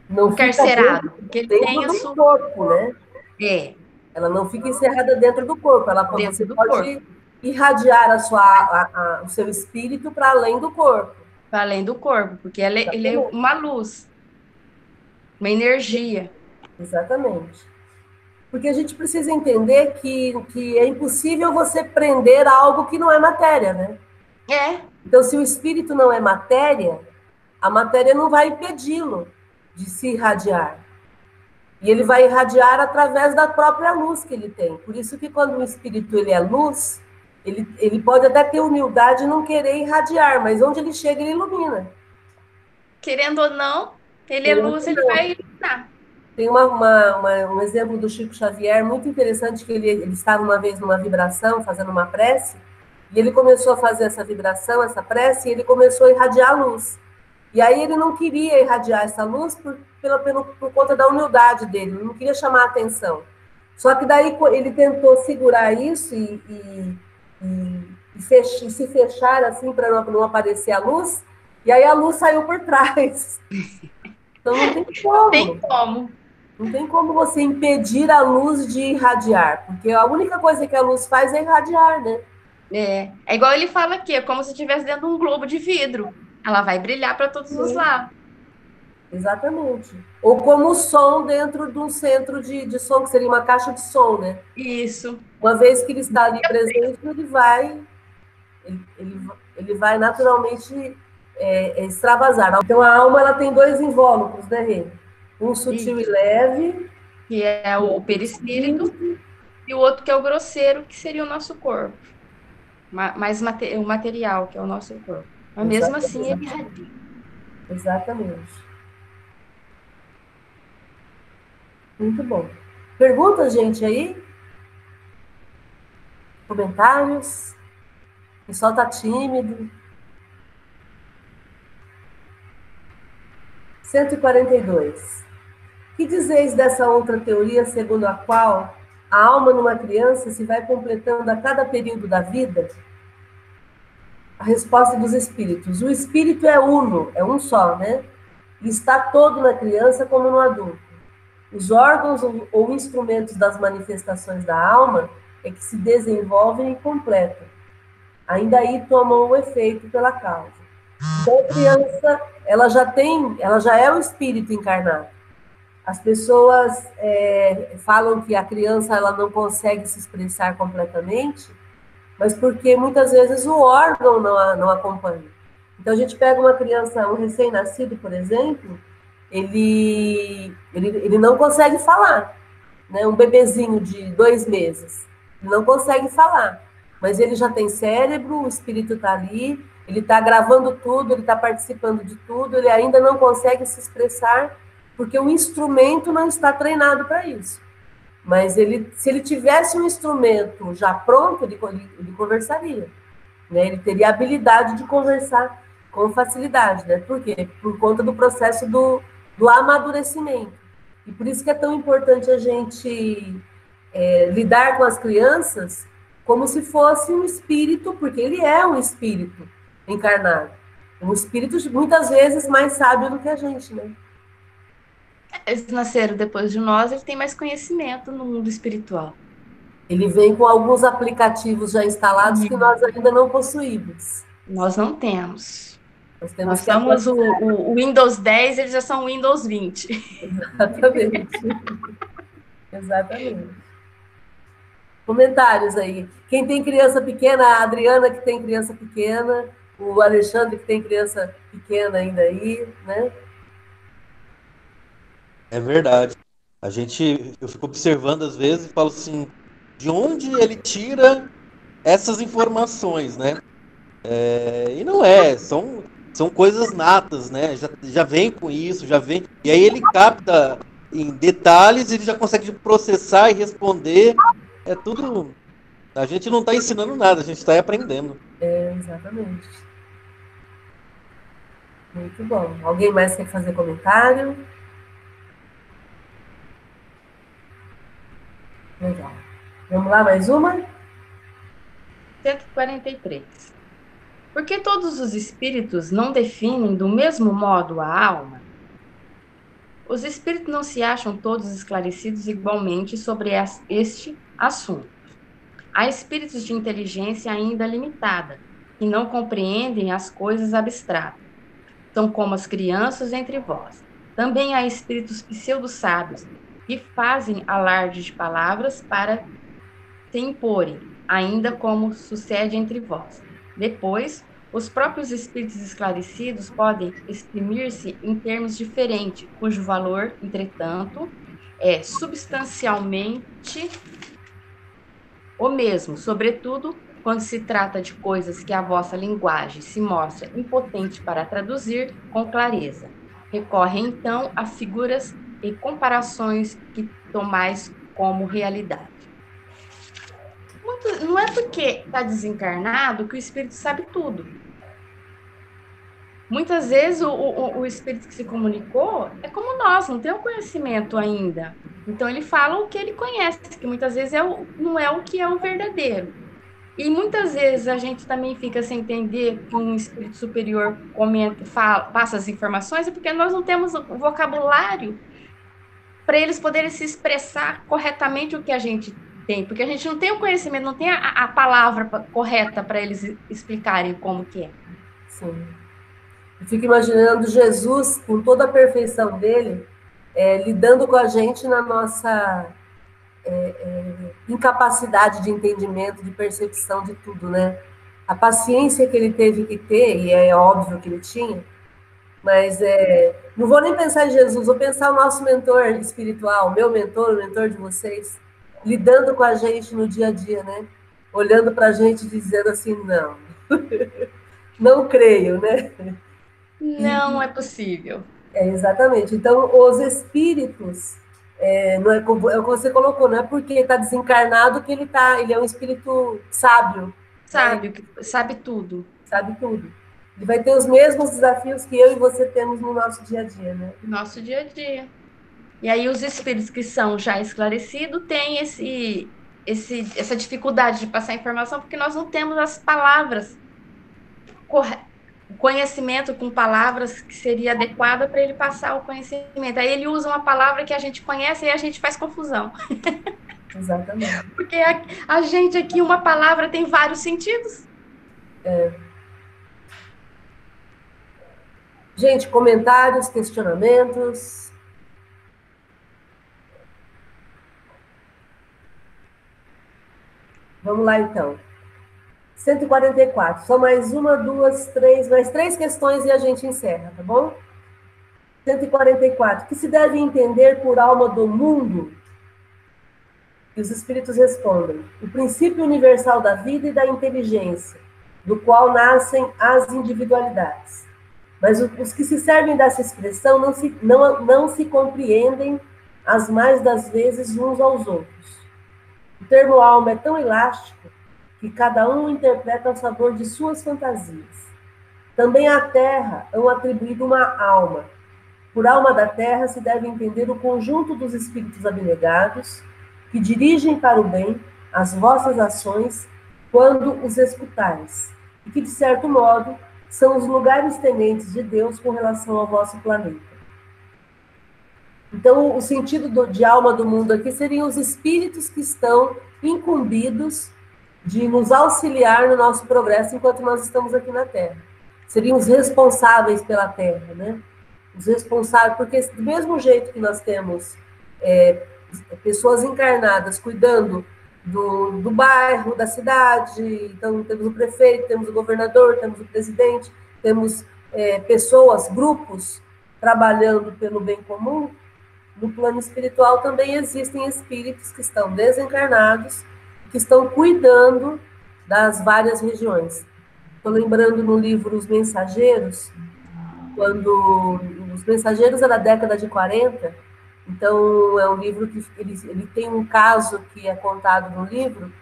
não encarcerado, fica porque ele tem a sua... corpo, né? É. Ela não fica encerrada dentro do corpo, ela dentro você do pode corpo. Irradiar a sua, a, a, o seu espírito para além do corpo. Para além do corpo, porque ele, ele é uma luz, uma energia. Exatamente. Porque a gente precisa entender que, que é impossível você prender algo que não é matéria, né? É. Então, se o espírito não é matéria, a matéria não vai impedi-lo de se irradiar. E ele vai irradiar através da própria luz que ele tem. Por isso que quando o espírito ele é luz, ele, ele pode até ter humildade e não querer irradiar, mas onde ele chega, ele ilumina. Querendo ou não, ele é luz, ele vai iluminar. Tem uma, uma, uma, um exemplo do Chico Xavier muito interessante, que ele, ele estava uma vez numa vibração, fazendo uma prece, e ele começou a fazer essa vibração, essa prece, e ele começou a irradiar a luz. E aí ele não queria irradiar essa luz por, pela, por, por conta da humildade dele, não queria chamar a atenção. Só que daí ele tentou segurar isso e, e, e, e, fech, e se fechar assim para não, não aparecer a luz, e aí a luz saiu por trás. Então não tem como. Tem como. Não tem como você impedir a luz de irradiar, porque a única coisa que a luz faz é irradiar, né? É, é igual ele fala aqui, é como se estivesse dentro de um globo de vidro. Ela vai brilhar para todos Sim. os lados. Exatamente. Ou como o som dentro de um centro de, de som, que seria uma caixa de som, né? Isso. Uma vez que ele está ali presente, ele vai, ele, ele, vai naturalmente é, extravasar. Então a alma ela tem dois invólucros, né, Rê? Um sutil Isso. e leve. Que é o perispírito, e o outro que é o grosseiro, que seria o nosso corpo mais o material, que é o nosso corpo. Mas mesmo assim ele irradia. Exatamente. Muito bom. Perguntas, gente, aí? Comentários? O pessoal está tímido. 142. Que dizeis dessa outra teoria segundo a qual a alma numa criança se vai completando a cada período da vida? A resposta dos espíritos. O espírito é uno, é um só, né? E está todo na criança como no adulto. Os órgãos ou instrumentos das manifestações da alma é que se desenvolvem e completam. ainda aí tomam o efeito pela causa. Então, a criança, ela já tem, ela já é o espírito encarnado. As pessoas é, falam que a criança ela não consegue se expressar completamente, mas porque muitas vezes o órgão não, não acompanha. Então, a gente pega uma criança, um recém-nascido, por exemplo, ele, ele, ele não consegue falar, né? um bebezinho de dois meses, ele não consegue falar, mas ele já tem cérebro, o espírito está ali, ele está gravando tudo, ele está participando de tudo, ele ainda não consegue se expressar, porque o instrumento não está treinado para isso. Mas ele, se ele tivesse um instrumento já pronto, ele, ele conversaria. Né? Ele teria a habilidade de conversar com facilidade. Né? Por quê? Por conta do processo do, do amadurecimento. E por isso que é tão importante a gente é, lidar com as crianças como se fosse um espírito, porque ele é um espírito encarnado. Um espírito muitas vezes mais sábio do que a gente, né? Eles nasceram depois de nós, ele tem mais conhecimento no mundo espiritual. Ele vem com alguns aplicativos já instalados que nós ainda não possuímos. Nós não temos. Nós, temos nós somos o, o, Windows 10, eles já são o Windows 20. Exatamente. Exatamente. Comentários aí. Quem tem criança pequena, a Adriana que tem criança pequena, o Alexandre que tem criança pequena ainda aí, né? É verdade. A gente, eu fico observando às vezes e falo assim, de onde ele tira essas informações, né? É, e não é, são, são coisas natas, né? Já, já vem com isso, já vem. E aí ele capta em detalhes, ele já consegue processar e responder. É tudo. A gente não está ensinando nada, a gente está aprendendo. É, exatamente. Muito bom. Alguém mais quer fazer comentário? Legal. Vamos lá, mais uma? 143. Por que todos os espíritos não definem do mesmo modo a alma? Os espíritos não se acham todos esclarecidos igualmente sobre este assunto. Há espíritos de inteligência ainda limitada, que não compreendem as coisas abstratas são como as crianças entre vós. Também há espíritos pseudo-sábios que fazem alarde de palavras para se imporem, ainda como sucede entre vós. Depois, os próprios espíritos esclarecidos podem exprimir-se em termos diferentes, cujo valor, entretanto, é substancialmente o mesmo, sobretudo quando se trata de coisas que a vossa linguagem se mostra impotente para traduzir com clareza. Recorre então a figuras e comparações que tomais como realidade. Muito, não é porque está desencarnado que o espírito sabe tudo. Muitas vezes o, o, o, espírito que se comunicou é como nós, não tem o conhecimento ainda. Então ele fala o que ele conhece, que muitas vezes é o, não é o que é o verdadeiro. E muitas vezes a gente também fica sem entender que um espírito superior comenta, fala, passa as informações, é porque nós não temos o vocabulário para eles poderem se expressar corretamente o que a gente tem, porque a gente não tem o conhecimento, não tem a, a palavra correta para eles explicarem como que é. Sim. Eu fico imaginando Jesus, com toda a perfeição dele, é, lidando com a gente na nossa é, é, incapacidade de entendimento, de percepção de tudo, né? A paciência que ele teve que ter, e é óbvio que ele tinha, mas é, não vou nem pensar em Jesus, vou pensar o nosso mentor espiritual, meu mentor, o mentor de vocês, lidando com a gente no dia a dia, né? Olhando para a gente dizendo assim, não, não creio, né? Não é possível. É, exatamente. Então, os espíritos é, não é, é o que você colocou, não é porque está desencarnado que ele tá, ele é um espírito sábio. Sábio, né? sabe tudo. Sabe tudo. Ele vai ter os mesmos desafios que eu e você temos no nosso dia a dia, né? Nosso dia a dia. E aí os espíritos que são já esclarecidos têm esse, esse, essa dificuldade de passar informação porque nós não temos as palavras conhecimento com palavras que seria adequada para ele passar o conhecimento. Aí ele usa uma palavra que a gente conhece e a gente faz confusão. Exatamente. Porque a, a gente aqui, uma palavra tem vários sentidos. É. Gente, comentários, questionamentos. Vamos lá, então. 144. Só mais uma, duas, três, mais três questões e a gente encerra, tá bom? 144. Que se deve entender por alma do mundo? E os espíritos respondem: o princípio universal da vida e da inteligência, do qual nascem as individualidades. Mas os que se servem dessa expressão não se, não, não se compreendem as mais das vezes uns aos outros. O termo alma é tão elástico que cada um interpreta ao sabor de suas fantasias. Também à terra é um atribuído uma alma. Por alma da terra se deve entender o conjunto dos espíritos abnegados que dirigem para o bem as vossas ações quando os escutais, e que, de certo modo, são os lugares tenentes de Deus com relação ao vosso planeta. Então, o sentido do, de alma do mundo aqui seriam os espíritos que estão incumbidos de nos auxiliar no nosso progresso enquanto nós estamos aqui na Terra. Seriam os responsáveis pela Terra, né? Os responsáveis, porque do mesmo jeito que nós temos é, pessoas encarnadas cuidando do, do bairro, da cidade, então temos o prefeito, temos o governador, temos o presidente, temos é, pessoas, grupos trabalhando pelo bem comum, no plano espiritual também existem espíritos que estão desencarnados, que estão cuidando das várias regiões. Estou lembrando no livro Os Mensageiros, quando os Mensageiros era da década de 40, então é um livro que ele, ele tem um caso que é contado no livro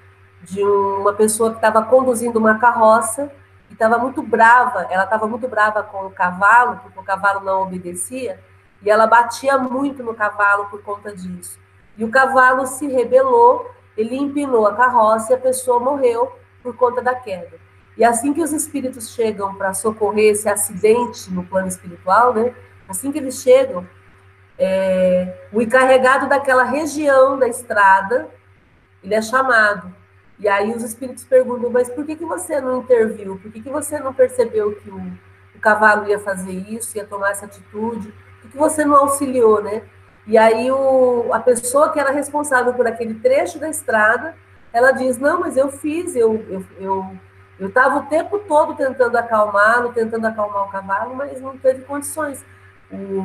de uma pessoa que estava conduzindo uma carroça e estava muito brava, ela estava muito brava com o cavalo, porque o cavalo não obedecia, e ela batia muito no cavalo por conta disso. E o cavalo se rebelou, ele empinou a carroça e a pessoa morreu por conta da queda. E assim que os espíritos chegam para socorrer esse acidente no plano espiritual, né? Assim que eles chegam, é, o encarregado daquela região da estrada, ele é chamado. E aí os espíritos perguntam, mas por que, que você não interviu? Por que, que você não percebeu que o, o cavalo ia fazer isso, ia tomar essa atitude? Que você não auxiliou, né? E aí o, a pessoa que era responsável por aquele trecho da estrada, ela diz, não, mas eu fiz, eu eu, eu, eu estava o tempo todo tentando acalmá-lo, tentando acalmar o cavalo, mas não teve condições. O,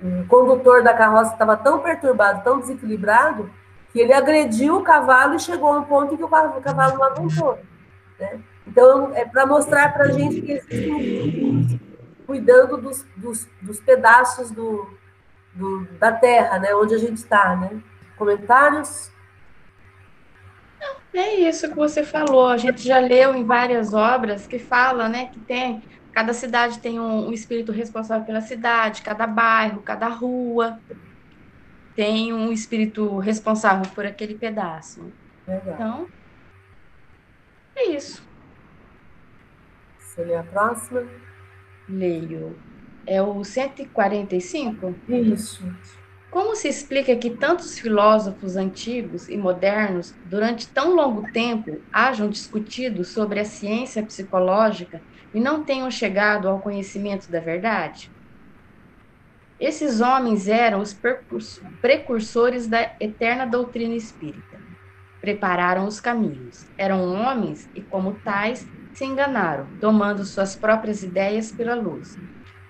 o condutor da carroça estava tão perturbado, tão desequilibrado, que ele agrediu o cavalo e chegou a um ponto em que o cavalo não aguentou. Né? Então, é para mostrar para a gente que existem cuidando dos, dos, dos pedaços do, do, da terra, né, onde a gente está, né? Comentários? É isso que você falou. A gente já leu em várias obras que fala, né, que tem cada cidade tem um, um espírito responsável pela cidade, cada bairro, cada rua tem um espírito responsável por aquele pedaço. Legal. Então, é isso. Seria a próxima? Leio. É o 145? Isso. Como se explica que tantos filósofos antigos e modernos, durante tão longo tempo, hajam discutido sobre a ciência psicológica e não tenham chegado ao conhecimento da verdade? Esses homens eram os precursores da eterna doutrina espírita. Prepararam os caminhos. Eram homens e, como tais, se enganaram, tomando suas próprias ideias pela luz.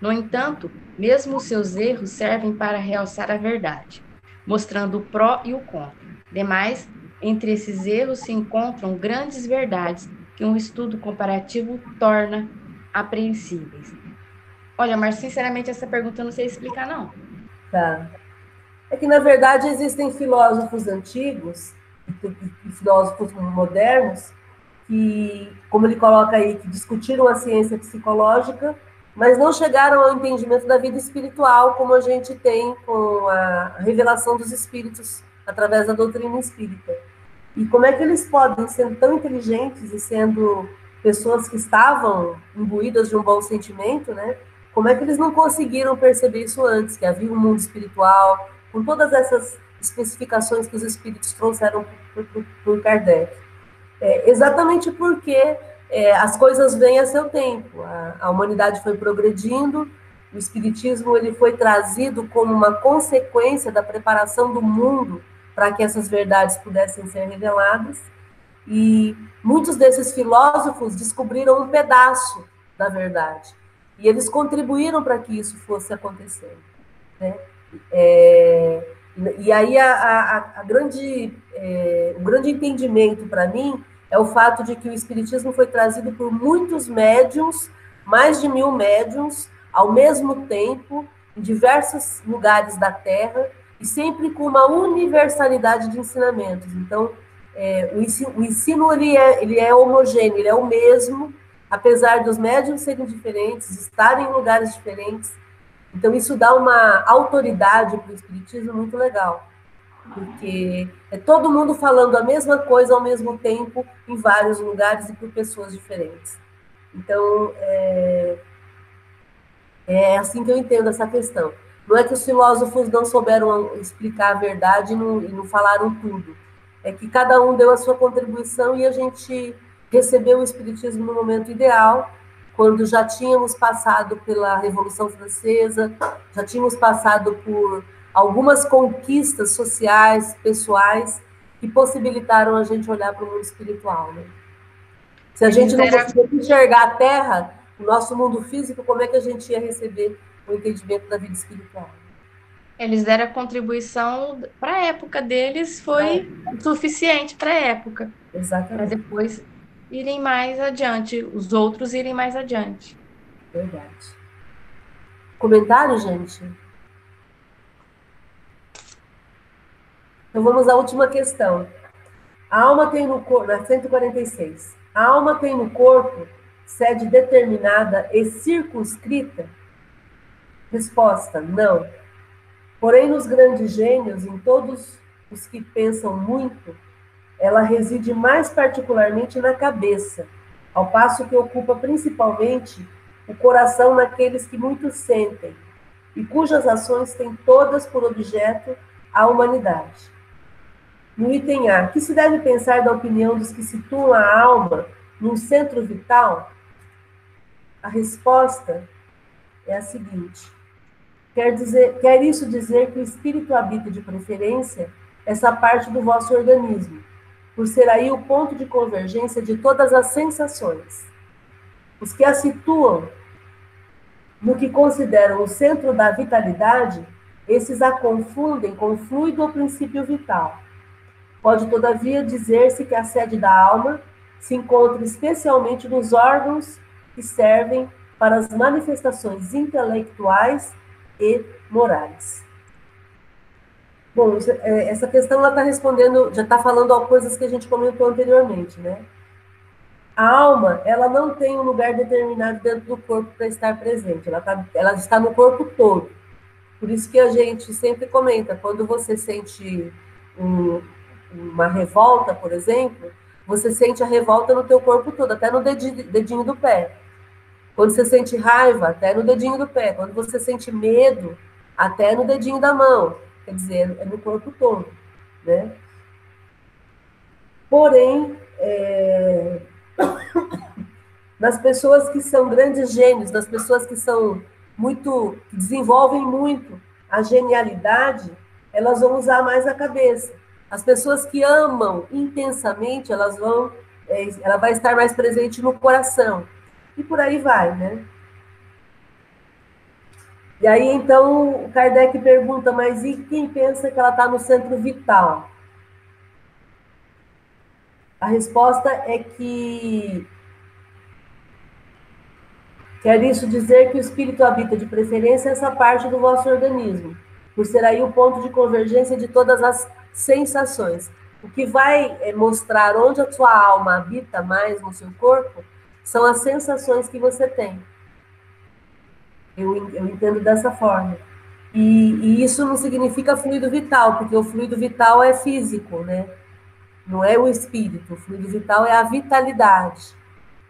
No entanto, mesmo os seus erros servem para realçar a verdade, mostrando o pró e o contra. Demais, entre esses erros se encontram grandes verdades que um estudo comparativo torna apreensíveis. Olha, mas sinceramente essa pergunta eu não sei explicar, não. Tá. É que, na verdade, existem filósofos antigos e filósofos modernos que, como ele coloca aí, que discutiram a ciência psicológica, mas não chegaram ao entendimento da vida espiritual como a gente tem com a revelação dos espíritos através da doutrina espírita. E como é que eles podem, sendo tão inteligentes e sendo pessoas que estavam imbuídas de um bom sentimento, né? Como é que eles não conseguiram perceber isso antes, que havia um mundo espiritual, com todas essas especificações que os espíritos trouxeram por, Kardec? É, exatamente porque é, as coisas vêm a seu tempo. A, a, humanidade foi progredindo, o espiritismo ele foi trazido como uma consequência da preparação do mundo para que essas verdades pudessem ser reveladas. E muitos desses filósofos descobriram um pedaço da verdade. E eles contribuíram para que isso fosse acontecendo. Né? É, e aí a, a, a grande, é, o grande entendimento para mim é o fato de que o Espiritismo foi trazido por muitos médiums, mais de mil médiums, ao mesmo tempo, em diversos lugares da Terra, e sempre com uma universalidade de ensinamentos. Então, é, o ensino, o ensino ele, é, ele é homogêneo, ele é o mesmo, apesar dos médiums serem diferentes, estarem em lugares diferentes, então, isso dá uma autoridade para o Espiritismo muito legal, porque é todo mundo falando a mesma coisa ao mesmo tempo, em vários lugares e por pessoas diferentes. Então, é, é assim que eu entendo essa questão. Não é que os filósofos não souberam explicar a verdade e não, e não falaram tudo. É que cada um deu a sua contribuição e a gente recebeu o Espiritismo no momento ideal quando já tínhamos passado pela Revolução Francesa, já tínhamos passado por algumas conquistas sociais, pessoais, que possibilitaram a gente olhar para o mundo espiritual. Né? Se a gente não conseguisse enxergar a Terra, o nosso mundo físico, como é que a gente ia receber o entendimento da vida espiritual? Eles deram a contribuição para a época deles, foi é. suficiente para a época. Exatamente. Para depois irem mais adiante, os outros irem mais adiante. Verdade. Comentário, gente? Então vamos à última questão. A alma tem no corpo, na 146. A alma tem no corpo sede determinada e circunscrita? Resposta: não. Porém, nos grandes gênios, em todos os que pensam muito, ela reside mais particularmente na cabeça, ao passo que ocupa principalmente o coração naqueles que muito sentem e cujas ações têm todas por objeto a humanidade. No item A, que se deve pensar da opinião dos que situam a alma num centro vital? A resposta é a seguinte: quer, dizer, quer isso dizer que o espírito habita de preferência essa parte do vosso organismo, por ser aí o ponto de convergência de todas as sensações. Os que a situam no que consideram o centro da vitalidade, esses a confundem com o fluido ou princípio vital. Pode, todavia, dizer-se que a sede da alma se encontra especialmente nos órgãos que servem para as manifestações intelectuais e morais. Bom, é, essa questão ela está respondendo, já está falando a coisas que a gente comentou anteriormente, né? A alma, ela não tem um lugar determinado dentro do corpo para estar presente, ela, tá, ela está no corpo todo. Por isso que a gente sempre comenta, quando você sente um, uma revolta, por exemplo, você sente a revolta no teu corpo todo, até no dedinho, dedinho do pé. Quando você sente raiva, até no dedinho do pé. Quando você sente medo, até no dedinho da mão quer dizer, é no corpo todo, né? Porém, é... nas pessoas que são grandes gênios, nas pessoas que são muito, que desenvolvem muito a genialidade, elas vão usar mais a cabeça. As pessoas que amam intensamente, elas vão, é, ela vai estar mais presente no coração. E por aí vai, né? E aí, então, o Kardec pergunta, mas e quem pensa que ela está no centro vital? A resposta é que quer isso dizer que o espírito habita de preferência essa parte do vosso organismo, por ser aí o ponto de convergência de todas as sensações. O que vai eh, mostrar onde a sua alma habita mais no seu corpo são as sensações que você tem. Eu, eu entendo dessa forma. E, e, isso não significa fluido vital, porque o fluido vital é físico, né? Não é o espírito. O fluido vital é a vitalidade.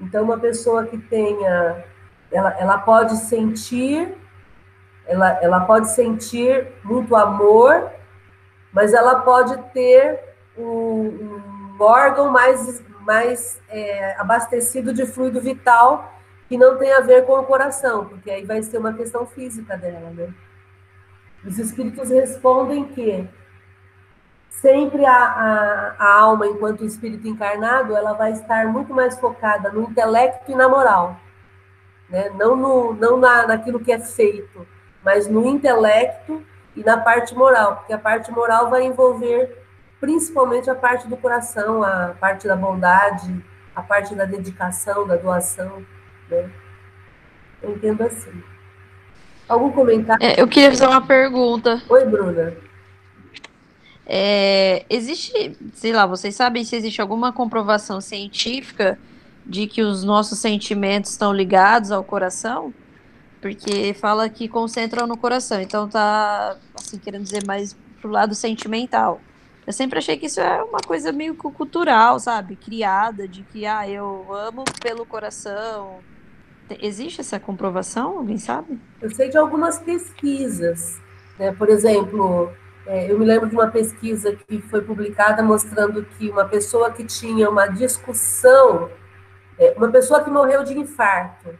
Então, uma pessoa que tenha. Ela, ela pode sentir. Ela, ela pode sentir muito amor, mas ela pode ter um, um órgão mais, mais é, abastecido de fluido vital que não tem a ver com o coração, porque aí vai ser uma questão física dela, né? Os espíritos respondem que sempre a, a, a, alma, enquanto espírito encarnado, ela vai estar muito mais focada no intelecto e na moral, né? não, no, não na, naquilo que é feito, mas no intelecto e na parte moral, porque a parte moral vai envolver principalmente a parte do coração, a parte da bondade, a parte da dedicação, da doação. Né? Eu entendo assim. Algum comentário? É, eu queria fazer uma pergunta. Oi, Bruna. É, existe, sei lá, vocês sabem se existe alguma comprovação científica de que os nossos sentimentos estão ligados ao coração? Porque fala que concentram no coração, então tá, assim, querendo dizer mais pro lado sentimental. Eu sempre achei que isso é uma coisa meio cultural, sabe? Criada, de que, ah, eu amo pelo coração. Existe essa comprovação? Alguém sabe? Eu sei de algumas pesquisas. Né? Por exemplo, é, eu me lembro de uma pesquisa que foi publicada mostrando que uma pessoa que tinha uma discussão, é, uma pessoa que morreu de infarto,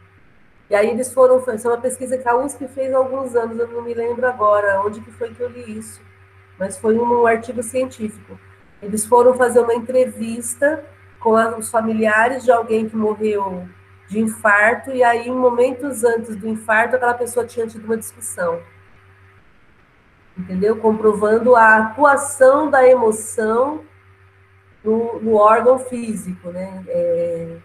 e aí eles foram, foi uma pesquisa que a USP fez há alguns anos, eu não me lembro agora onde que foi que eu li isso mas foi um artigo científico. Eles foram fazer uma entrevista com os familiares de alguém que morreu de infarto, e aí, momentos antes do infarto, aquela pessoa tinha tido uma discussão. Entendeu? Comprovando a atuação da emoção no, no órgão físico, né? É,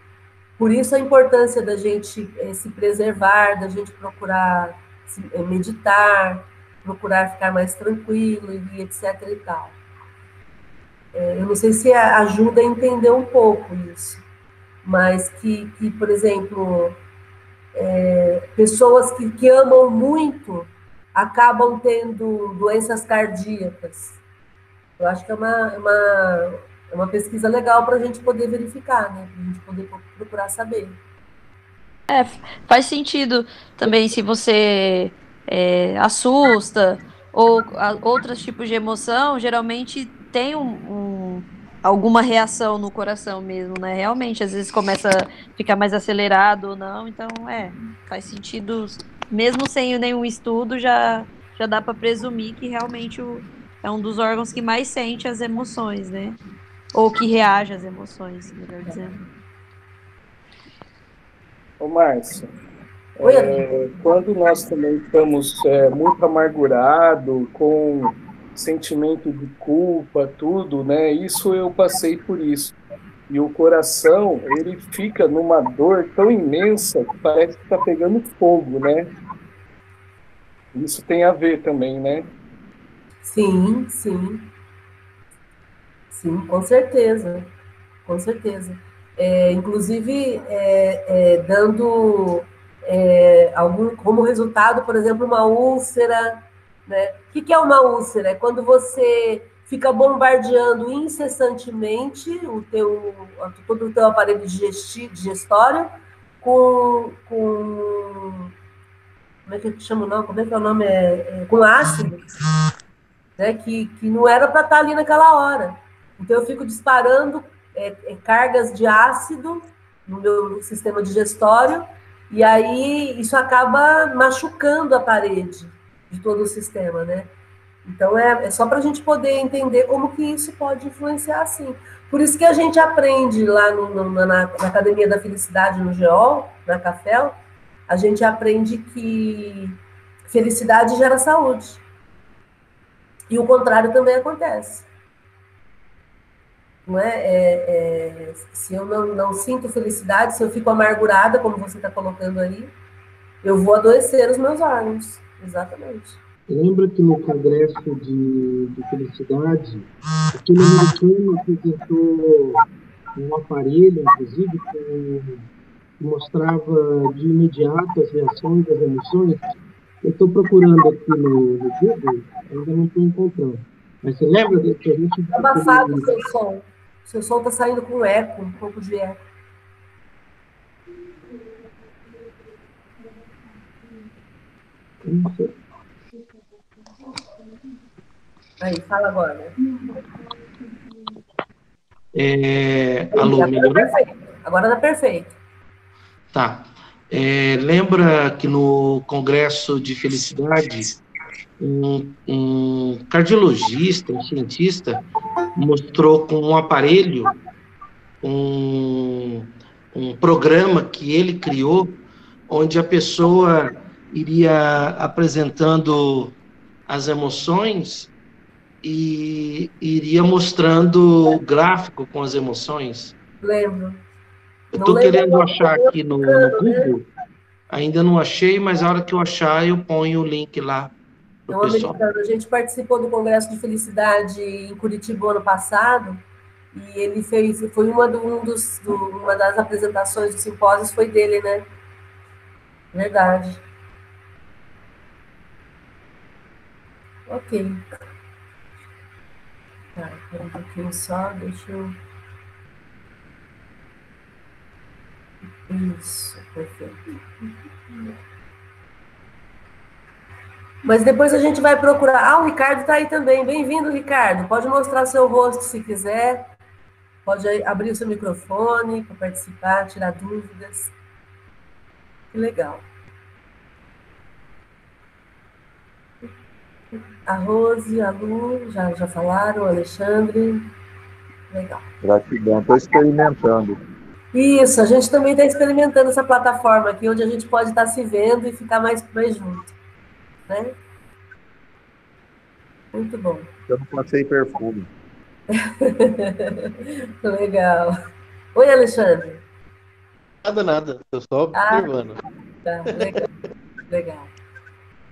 por isso a importância da gente é, se preservar, da gente procurar se, é, meditar, procurar ficar mais tranquilo e etc e tal. É, eu não sei se ajuda a entender um pouco isso, mas que, que por exemplo, pessoas que, que amam muito acabam tendo doenças cardíacas. Eu acho que é uma, é uma, é uma pesquisa legal para a gente poder verificar, né? para a gente poder procurar saber. É, faz sentido também se você é, assusta, ou a, outros tipos de emoção, geralmente tem um, um, alguma reação no coração mesmo, né? Realmente, às vezes começa a ficar mais acelerado ou não, então é, faz sentido, mesmo sem nenhum estudo, já, já dá para presumir que realmente o, é um dos órgãos que mais sente as emoções, né? Ou que reage às emoções, melhor dizendo. Ô, Márcio, é, quando nós também estamos é, muito amargurado, com sentimento de culpa, tudo, né? Isso eu passei por isso. E o coração, ele fica numa dor tão imensa que parece que está pegando fogo, né? Isso tem a ver também, né? Sim, sim. Sim, com certeza. Com certeza. É, inclusive, é, é dando é, algum, como resultado, por exemplo, uma úlcera. Né? O que, é uma úlcera? É quando você fica bombardeando incessantemente o teu, todo o teu aparelho digestório com, com como é que chama o nome? Como é que é o nome? É, é, com ácido, né? que, que não era para estar tá ali naquela hora. Então eu fico disparando é, é cargas de ácido no meu sistema digestório e aí isso acaba machucando a parede de todo o sistema, né? Então é, é só para a gente poder entender como que isso pode influenciar assim. Por isso que a gente aprende lá no, no, na, na, Academia da Felicidade, no GEOL, na CAFEL, a gente aprende que felicidade gera saúde. E o contrário também acontece não é? é, é se eu não, não, sinto felicidade, se eu fico amargurada, como você está colocando aí, eu vou adoecer os meus órgãos. Exatamente. Lembra que no congresso de, de felicidade, aquele americano apresentou um aparelho, inclusive, que mostrava de imediato as reações das emoções. Eu estou procurando aqui no, no Google, ainda não estou encontrando. Mas você lembra que a gente. Abafado o seu som. Seu som está saindo com eco, um pouco de eco. Aí, fala agora. É, alô, Agora melhorou? tá perfeito. Agora tá perfeito. Tá. É, lembra que no Congresso de Felicidade, um, um cardiologista, um cientista, mostrou com um aparelho um, um programa que ele criou, onde a pessoa iria apresentando as emoções e iria mostrando o gráfico com as emoções. Lembro. Eu estou querendo achar aqui no, no? Google. Ainda não achei, mas a hora que eu achar, eu ponho o link lá É para um o pessoal. americano. A gente participou do Congresso de Felicidade em Curitiba ano passado e ele fez, foi uma, do, um dos, do, uma das apresentações dos simpósios foi dele, né? Verdade. Ok. Tá, um pouquinho só, deixa eu. Isso, perfeito. Mas depois a gente vai procurar. Ah, o Ricardo está aí também. Bem-vindo, Ricardo. Pode mostrar seu rosto se quiser. Pode abrir o seu microfone para participar, tirar dúvidas. Que legal. A Rose, a Lu, já, já falaram, o Alexandre. Legal. Gratidão, estou experimentando. Isso, a gente também está experimentando essa plataforma aqui, onde a gente pode estar se vendo e ficar mais, mais junto. Né? Muito bom. Eu não passei perfume. Legal. Oi, Alexandre. Nada, nada. Eu só Ah. observando. Tá, legal. legal.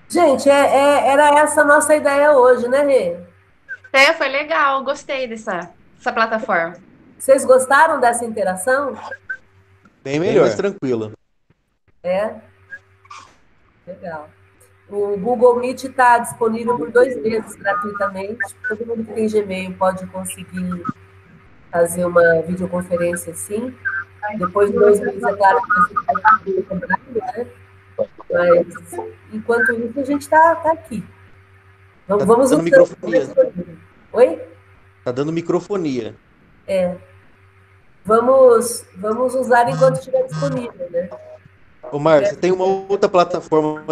Gente, é, é- era essa a nossa ideia hoje, né, Rê? É, foi legal, gostei dessa, dessa plataforma. Vocês gostaram dessa interação? Bem melhor. mais tranquila. É? Legal. O Google Meet está disponível por dois meses gratuitamente. Todo mundo que tem Gmail pode conseguir fazer uma videoconferência assim. Depois de dois meses, é claro que você pode cobrar, né? Mas, enquanto isso, a gente está tá aqui. Vamos, Tá vamos dando usando- microfonia. Oi? Tá dando microfonia. É. Vamos, vamos usar enquanto estiver disponível, né? Ô, Márcio, tem uma outra plataforma,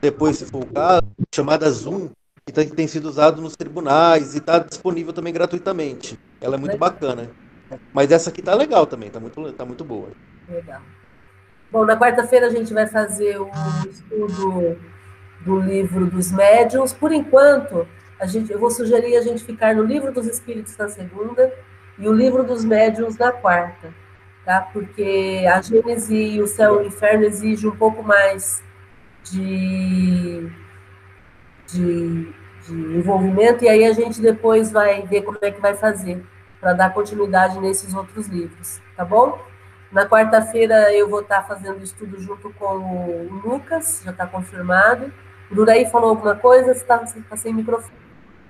depois, se for o caso, chamada Zoom, que tem, sido usado nos tribunais e está disponível também gratuitamente. Ela é muito Legal. bacana. Mas essa aqui tá legal também, tá muito, tá muito boa. Legal. Bom, na quarta-feira a gente vai fazer o estudo do livro dos médiuns. Por enquanto, a gente, eu vou sugerir a gente ficar no livro dos espíritos na segunda e o livro dos médiuns na quarta, tá? Porque a Gênese e o céu e o inferno exigem um pouco mais de, de, de envolvimento e aí a gente depois vai ver como é que vai fazer para dar continuidade nesses outros livros, tá bom? Na quarta-feira eu vou estar fazendo estudo junto com o Lucas, já está confirmado. O Duraí falou alguma coisa? Você está tá sem microfone.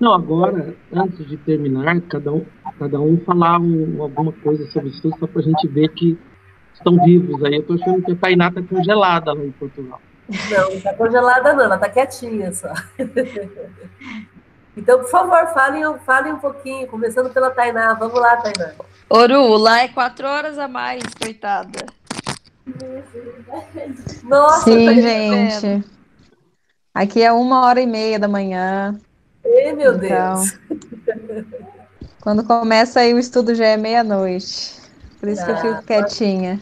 Não, agora, antes de terminar, cada um, cada um falar um- alguma coisa sobre isso, só para a gente ver que estão vivos aí. Eu estou achando que a Tainá está congelada lá em Portugal. Não, não está congelada não, ela está quietinha só. Então, por favor, falem, falem um pouquinho, começando pela Tainá. Vamos lá, Tainá. Oru, lá é quatro horas a mais, coitada. Nossa, Sim, Tainá. gente. Aqui é uma hora e meia da manhã. Ei, meu Então, Deus. Quando começa aí o estudo já é meia-noite. Por isso que eu Tá. fico quietinha.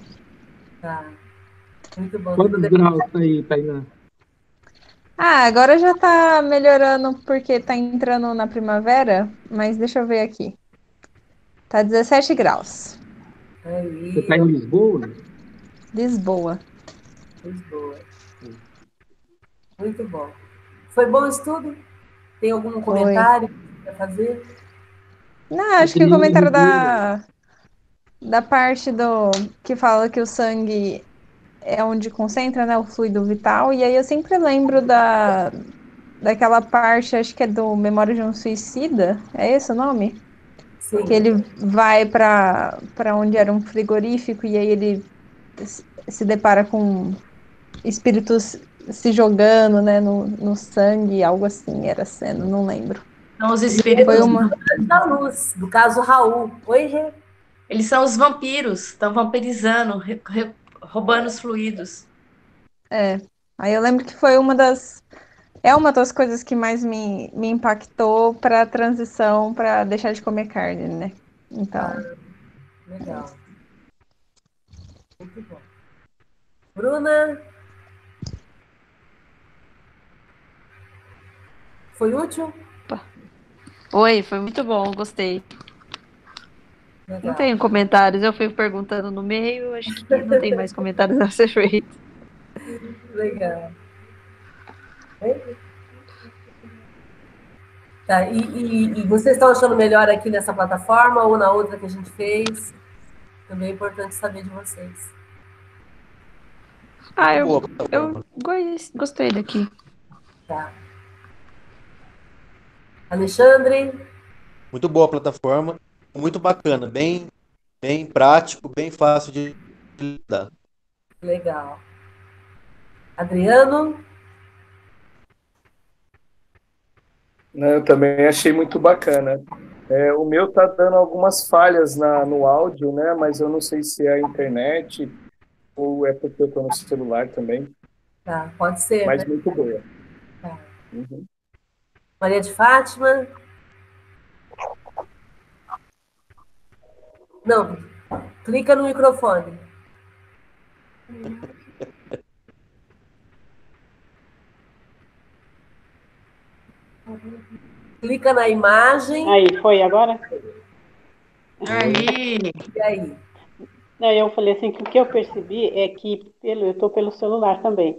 Tá. Muito bom. Quantos graus tá aí, Tainá? Ah, agora já tá melhorando porque tá entrando na primavera, mas deixa eu ver aqui. Tá 17 graus. Aí, Você está em Lisboa? Lisboa. Lisboa. Muito bom. Foi bom o estudo? Tem algum comentário para fazer? Não, acho que o comentário da, da parte do que fala que o sangue é onde concentra, né, o fluido vital, e aí eu sempre lembro da, daquela parte, acho que é do Memória de um Suicida, é esse o nome? Sim. Que ele vai para para onde era um frigorífico e aí ele se- depara com espíritos se jogando, né, no, no sangue, algo assim era a cena, não lembro. São os espíritos Foi uma... da luz, do caso Raul. Oi, Rê? Eles são os vampiros, estão vampirizando, re- re- roubando os fluidos. É. Aí eu lembro que foi uma das. É uma das coisas que mais me, me impactou para a transição para deixar de comer carne, né? Então. Legal. Muito bom. Bruna? Foi útil? Oi, foi muito bom, gostei. Legal. Não tenho comentários, eu fico perguntando no meio, acho que não tem mais comentários a ser feito. Legal. Tá, e, e- e vocês estão achando melhor aqui nessa plataforma ou na outra que a gente fez? Também é importante saber de vocês. Ah, eu, eu gostei daqui. Tá. Alexandre? Muito boa a plataforma, muito bacana, bem, bem prático, bem fácil de lidar. Legal. Adriano? Né, Eu também achei muito bacana. É, o meu tá dando algumas falhas na, no áudio, né? Mas eu não sei se é a internet ou é porque eu tô no celular também. Tá, pode ser, Mas né? muito boa. Tá. Uhum. Maria de Fátima? Não, clica no microfone. Clica na imagem. Aí, foi agora? Aí, E aí? Não, eu falei assim que o que eu percebi é que pelo, eu estou pelo celular também.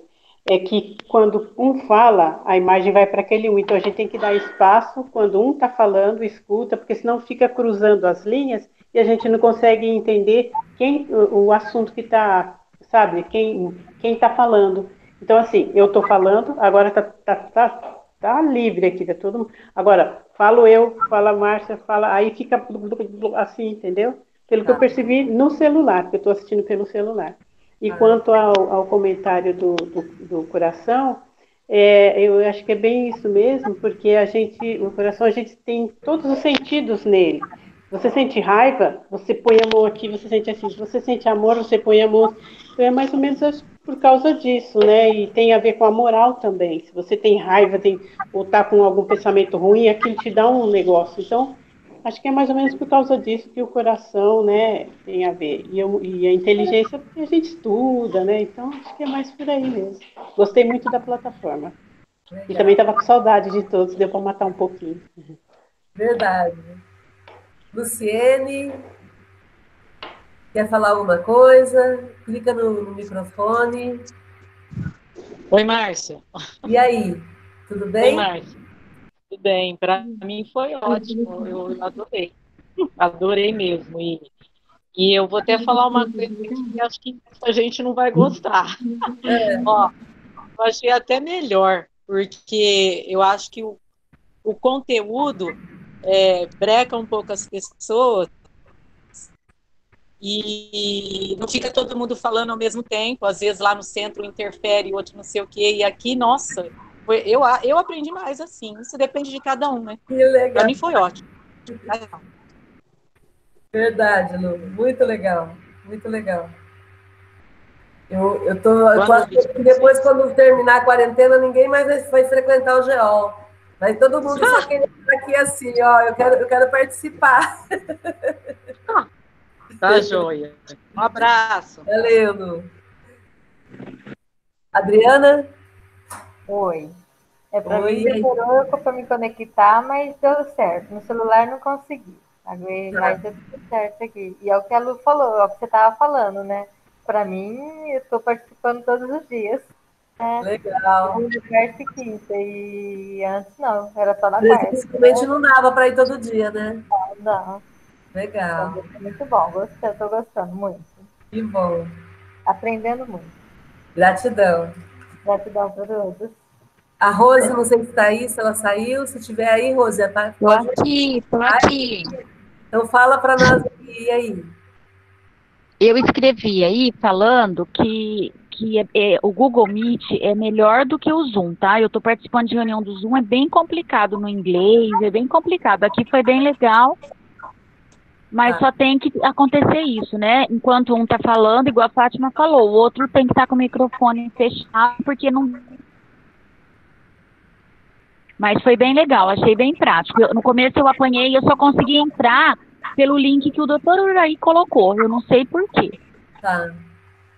É que quando um fala, a imagem vai para aquele um. Então a gente tem que dar espaço quando um está falando, escuta, porque senão fica cruzando as linhas e a gente não consegue entender quem o, o assunto que está, sabe, quem quem está falando. Então assim, eu estou falando, agora tá, tá, tá, tá livre aqui, tá todo mundo. Agora falo eu, fala a Márcia, fala, aí fica assim, entendeu? Pelo que eu percebi no celular, porque eu estou assistindo pelo celular. E quanto ao, ao comentário do, do, do coração, é, eu acho que é bem isso mesmo, porque a gente, o coração, a gente tem todos os sentidos nele. Você sente raiva, você põe a mão aqui, você sente assim. Se você sente amor, você põe a mão. Então é mais ou menos por causa disso, né? E tem a ver com a moral também. Se você tem raiva, tem, ou está com algum pensamento ruim, aquilo te dá um negócio. Então, Acho que é mais ou menos por causa disso que o coração, né, tem a ver. E, eu- e a inteligência, porque a gente estuda, né? Então, acho que é mais por aí mesmo. Gostei muito da plataforma. E também estava com saudade de todos, deu para matar um pouquinho. Verdade. Luciene? Quer falar alguma coisa? Clica no, no microfone. Oi, Márcia. E aí? Tudo Oi, bem? Márcia. Tudo bem. Para mim foi ótimo. Eu adorei. Adorei mesmo. E, e eu vou até falar uma coisa que acho que a gente não vai gostar. Ó, eu achei até melhor, porque eu acho que o, o conteúdo é, breca um pouco as pessoas e não fica todo mundo falando ao mesmo tempo. Às vezes lá no centro interfere, outro não sei o quê. E aqui, nossa, foi- eu, eu aprendi mais assim. Isso depende de cada um, né? Que legal. Para mim foi ótimo. Verdade, Lu. Muito legal. Muito legal. Eu, eu tô, eu que depois, quando terminar a quarentena, ninguém mais vai, vai frequentar o GEOL. Vai todo mundo só querer estar aqui assim, ó. Eu quero, eu quero participar. Tá joia. Um abraço. Valeu, Lu. Adriana? Oi. É para mim demorou para me conectar, mas deu certo. No celular não consegui. Agora, Tá. mas deu tudo certo aqui. E é o que a Lu falou, é o que você estava falando, né? Para mim, eu estou participando todos os dias. Né? Legal. E quinta. E antes não, era só na quarta. Presencialmente não dava para ir todo dia, né? Não. Legal. Então, é muito bom, gostei, estou gostando muito. Que bom. Aprendendo muito. Gratidão. Gratidão para todos. A Rose, não sei se está aí, se ela saiu. Se tiver aí, Rose, tá? Tô aqui, tô aqui. Então fala para nós aí, e aí. Eu escrevi aí falando que, que é, é, o Google Meet é melhor do que o Zoom, tá? Eu estou participando de reunião do Zoom, é bem complicado no inglês, é bem complicado. Aqui foi bem legal, mas ah. só tem que acontecer isso, né? Enquanto um tá falando, igual a Fátima falou, o outro tem que estar tá com o microfone fechado, porque não. Mas foi bem legal, achei bem prático. Eu, no começo eu apanhei, eu só consegui entrar pelo link que o doutor Uraí colocou. Eu não sei por quê. Tá.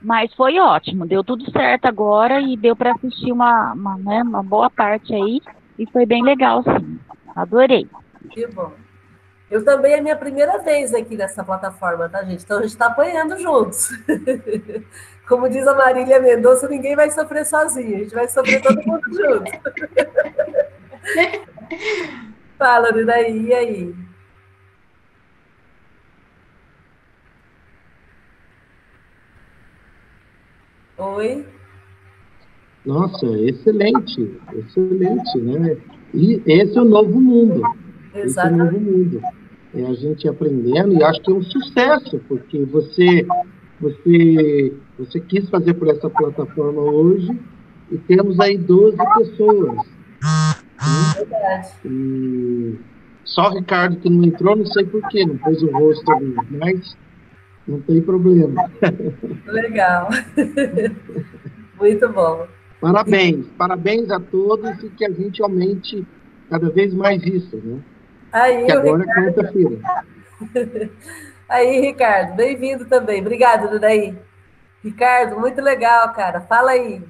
Mas foi ótimo, deu tudo certo agora e deu para assistir uma, uma, né, uma boa parte aí e foi bem legal, sim. Adorei. Que bom. Eu também é minha primeira vez aqui nessa plataforma, tá, gente? Então a gente está apanhando juntos. Como diz a Marília Mendonça, ninguém vai sofrer sozinho, a gente vai sofrer todo mundo junto. Fala, Ninaí, e aí? Oi? Nossa, excelente, excelente, né? E esse é o novo mundo. Exatamente. Esse é o novo mundo é a gente aprendendo e acho que é um sucesso, porque você, você, você quis fazer por essa plataforma hoje e temos aí 12 pessoas. Né? Verdade. E só o Ricardo que não entrou, não sei porquê, não pôs o rosto ali, mas não tem problema. Legal. Muito bom. Parabéns, parabéns a todos e que a gente aumente cada vez mais isso, né? Aí, que agora Ricardo... é quinta-feira. Aí, Ricardo, bem-vindo também. Obrigado, Dudaí. Ricardo, muito legal, cara. Fala aí.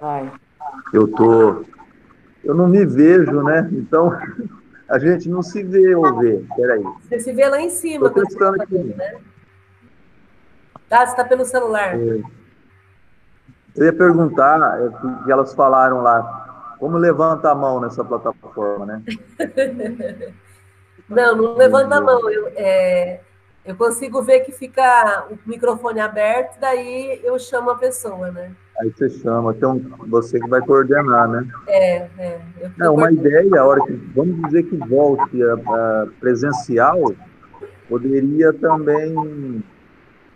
Ai. Eu tô. Eu não me vejo, né? Então, a gente não se vê ou vê. Peraí. Você se vê lá em cima. Estou testando aqui. Né? Tá, você está pelo celular. É. Eu ia perguntar, é, que elas falaram lá, como levanta a mão nessa plataforma, né? não, não levanta a mão. Eu, é, eu consigo ver que fica o microfone aberto, daí eu chamo a pessoa, né? Aí você chama, então você que vai coordenar, né? É, é. é uma ideia, a hora que, vamos dizer que volte a, a presencial, poderia também,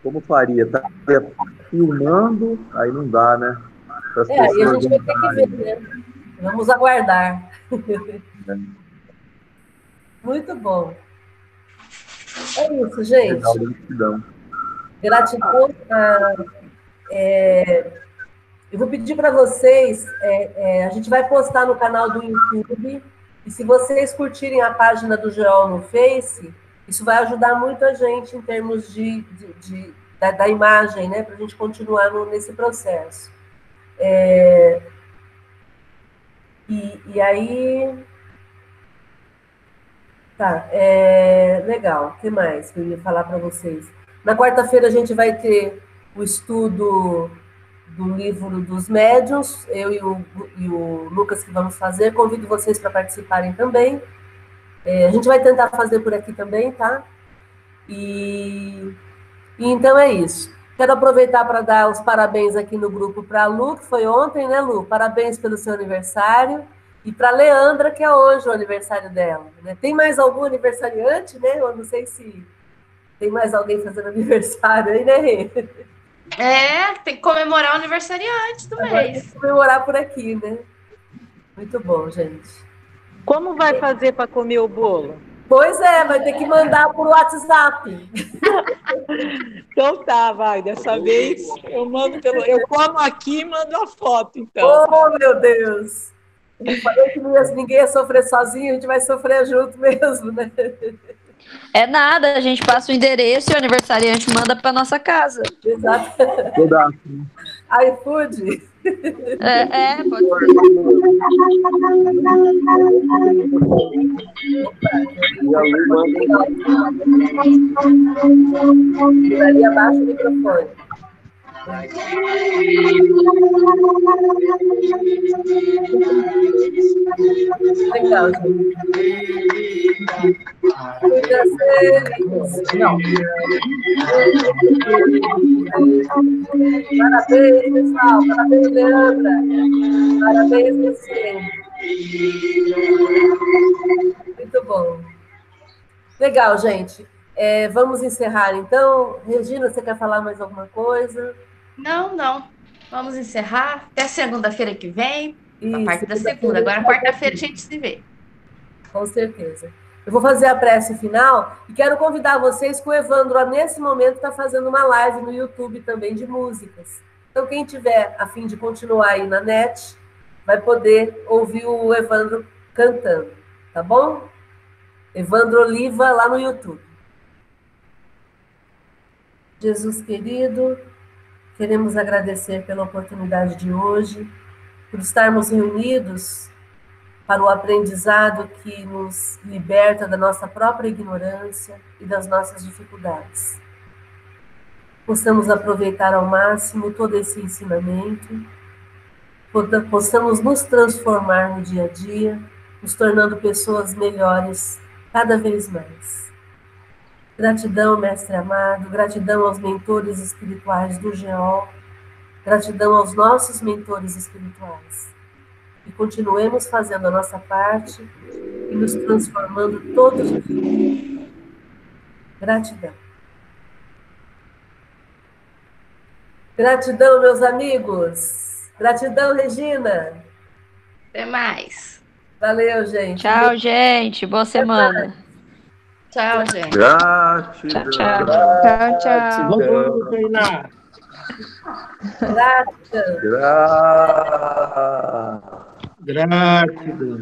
como faria? Estaria filmando, aí não dá, né? É, aí a gente vai ter que ver, né? Vamos aguardar. Muito bom. É isso, gente. Gratidão. Gratidão. Ah, é, eu vou pedir para vocês, é, é, a gente vai postar no canal do YouTube, e se vocês curtirem a página do Geol no Face, isso vai ajudar muito a gente em termos de, de, de da, da, imagem, né, para a gente continuar no, nesse processo. É, e, e aí. Tá, é, legal. O que mais que eu ia falar para vocês? Na quarta-feira a gente vai ter o estudo do livro dos médiuns, eu e o, e o Lucas que vamos fazer. Convido vocês para participarem também. É, a gente vai tentar fazer por aqui também, tá? E, e então é isso. Quero aproveitar para dar os parabéns aqui no grupo para a Lu, que foi ontem, né, Lu? Parabéns pelo seu aniversário. E para a Leandra, que é hoje o aniversário dela. Né? Tem mais algum aniversariante, né? Eu não sei se tem mais alguém fazendo aniversário aí, né, Rê? É, tem que comemorar o aniversariante do Agora mês. Tem que comemorar por aqui, né? Muito bom, gente. Como vai fazer para comer o bolo? Pois é, vai ter que mandar por WhatsApp. então tá, vai. Dessa vez eu mando pelo. Eu como aqui e mando a foto, então. Oh, meu Deus! Eu falei que ninguém ia sofrer sozinho, a gente vai sofrer junto mesmo, né? É nada, a gente passa o endereço e o aniversariante manda para nossa casa. Exato. iFood. É, é, pode ser. Ali abaixo o microfone. Legal, Não. Parabéns, pessoal. Parabéns, Leandra. Parabéns, você. Muito bom. Legal, gente. É, vamos encerrar então. Regina, você quer falar mais alguma coisa? Não, não. Vamos encerrar. Até segunda-feira que vem. Isso, a parte da segunda. Agora, quarta-feira, a gente se vê. Com certeza. Eu vou fazer a prece final e quero convidar vocês que o Evandro, nesse momento, está fazendo uma live no YouTube também de músicas. Então, quem tiver a fim de continuar aí na net, vai poder ouvir o Evandro cantando, tá bom? Evandro Oliva lá no YouTube. Jesus querido, queremos agradecer pela oportunidade de hoje, por estarmos reunidos para o aprendizado que nos liberta da nossa própria ignorância e das nossas dificuldades. Possamos aproveitar ao máximo todo esse ensinamento, possamos nos transformar no dia a dia, nos tornando pessoas melhores cada vez mais. Gratidão, mestre amado, gratidão aos mentores espirituais do GEOL, gratidão aos nossos mentores espirituais. E continuemos fazendo a nossa parte e nos transformando todos os dias. Gratidão. Gratidão, meus amigos. Gratidão, Regina. Até mais. Valeu, gente. Tchau, gente. Boa semana. Tchau, gente. Gratidão. Tchau, Tchau, tchau. Vamos treinar. Gratidão. Gra... Gratidão.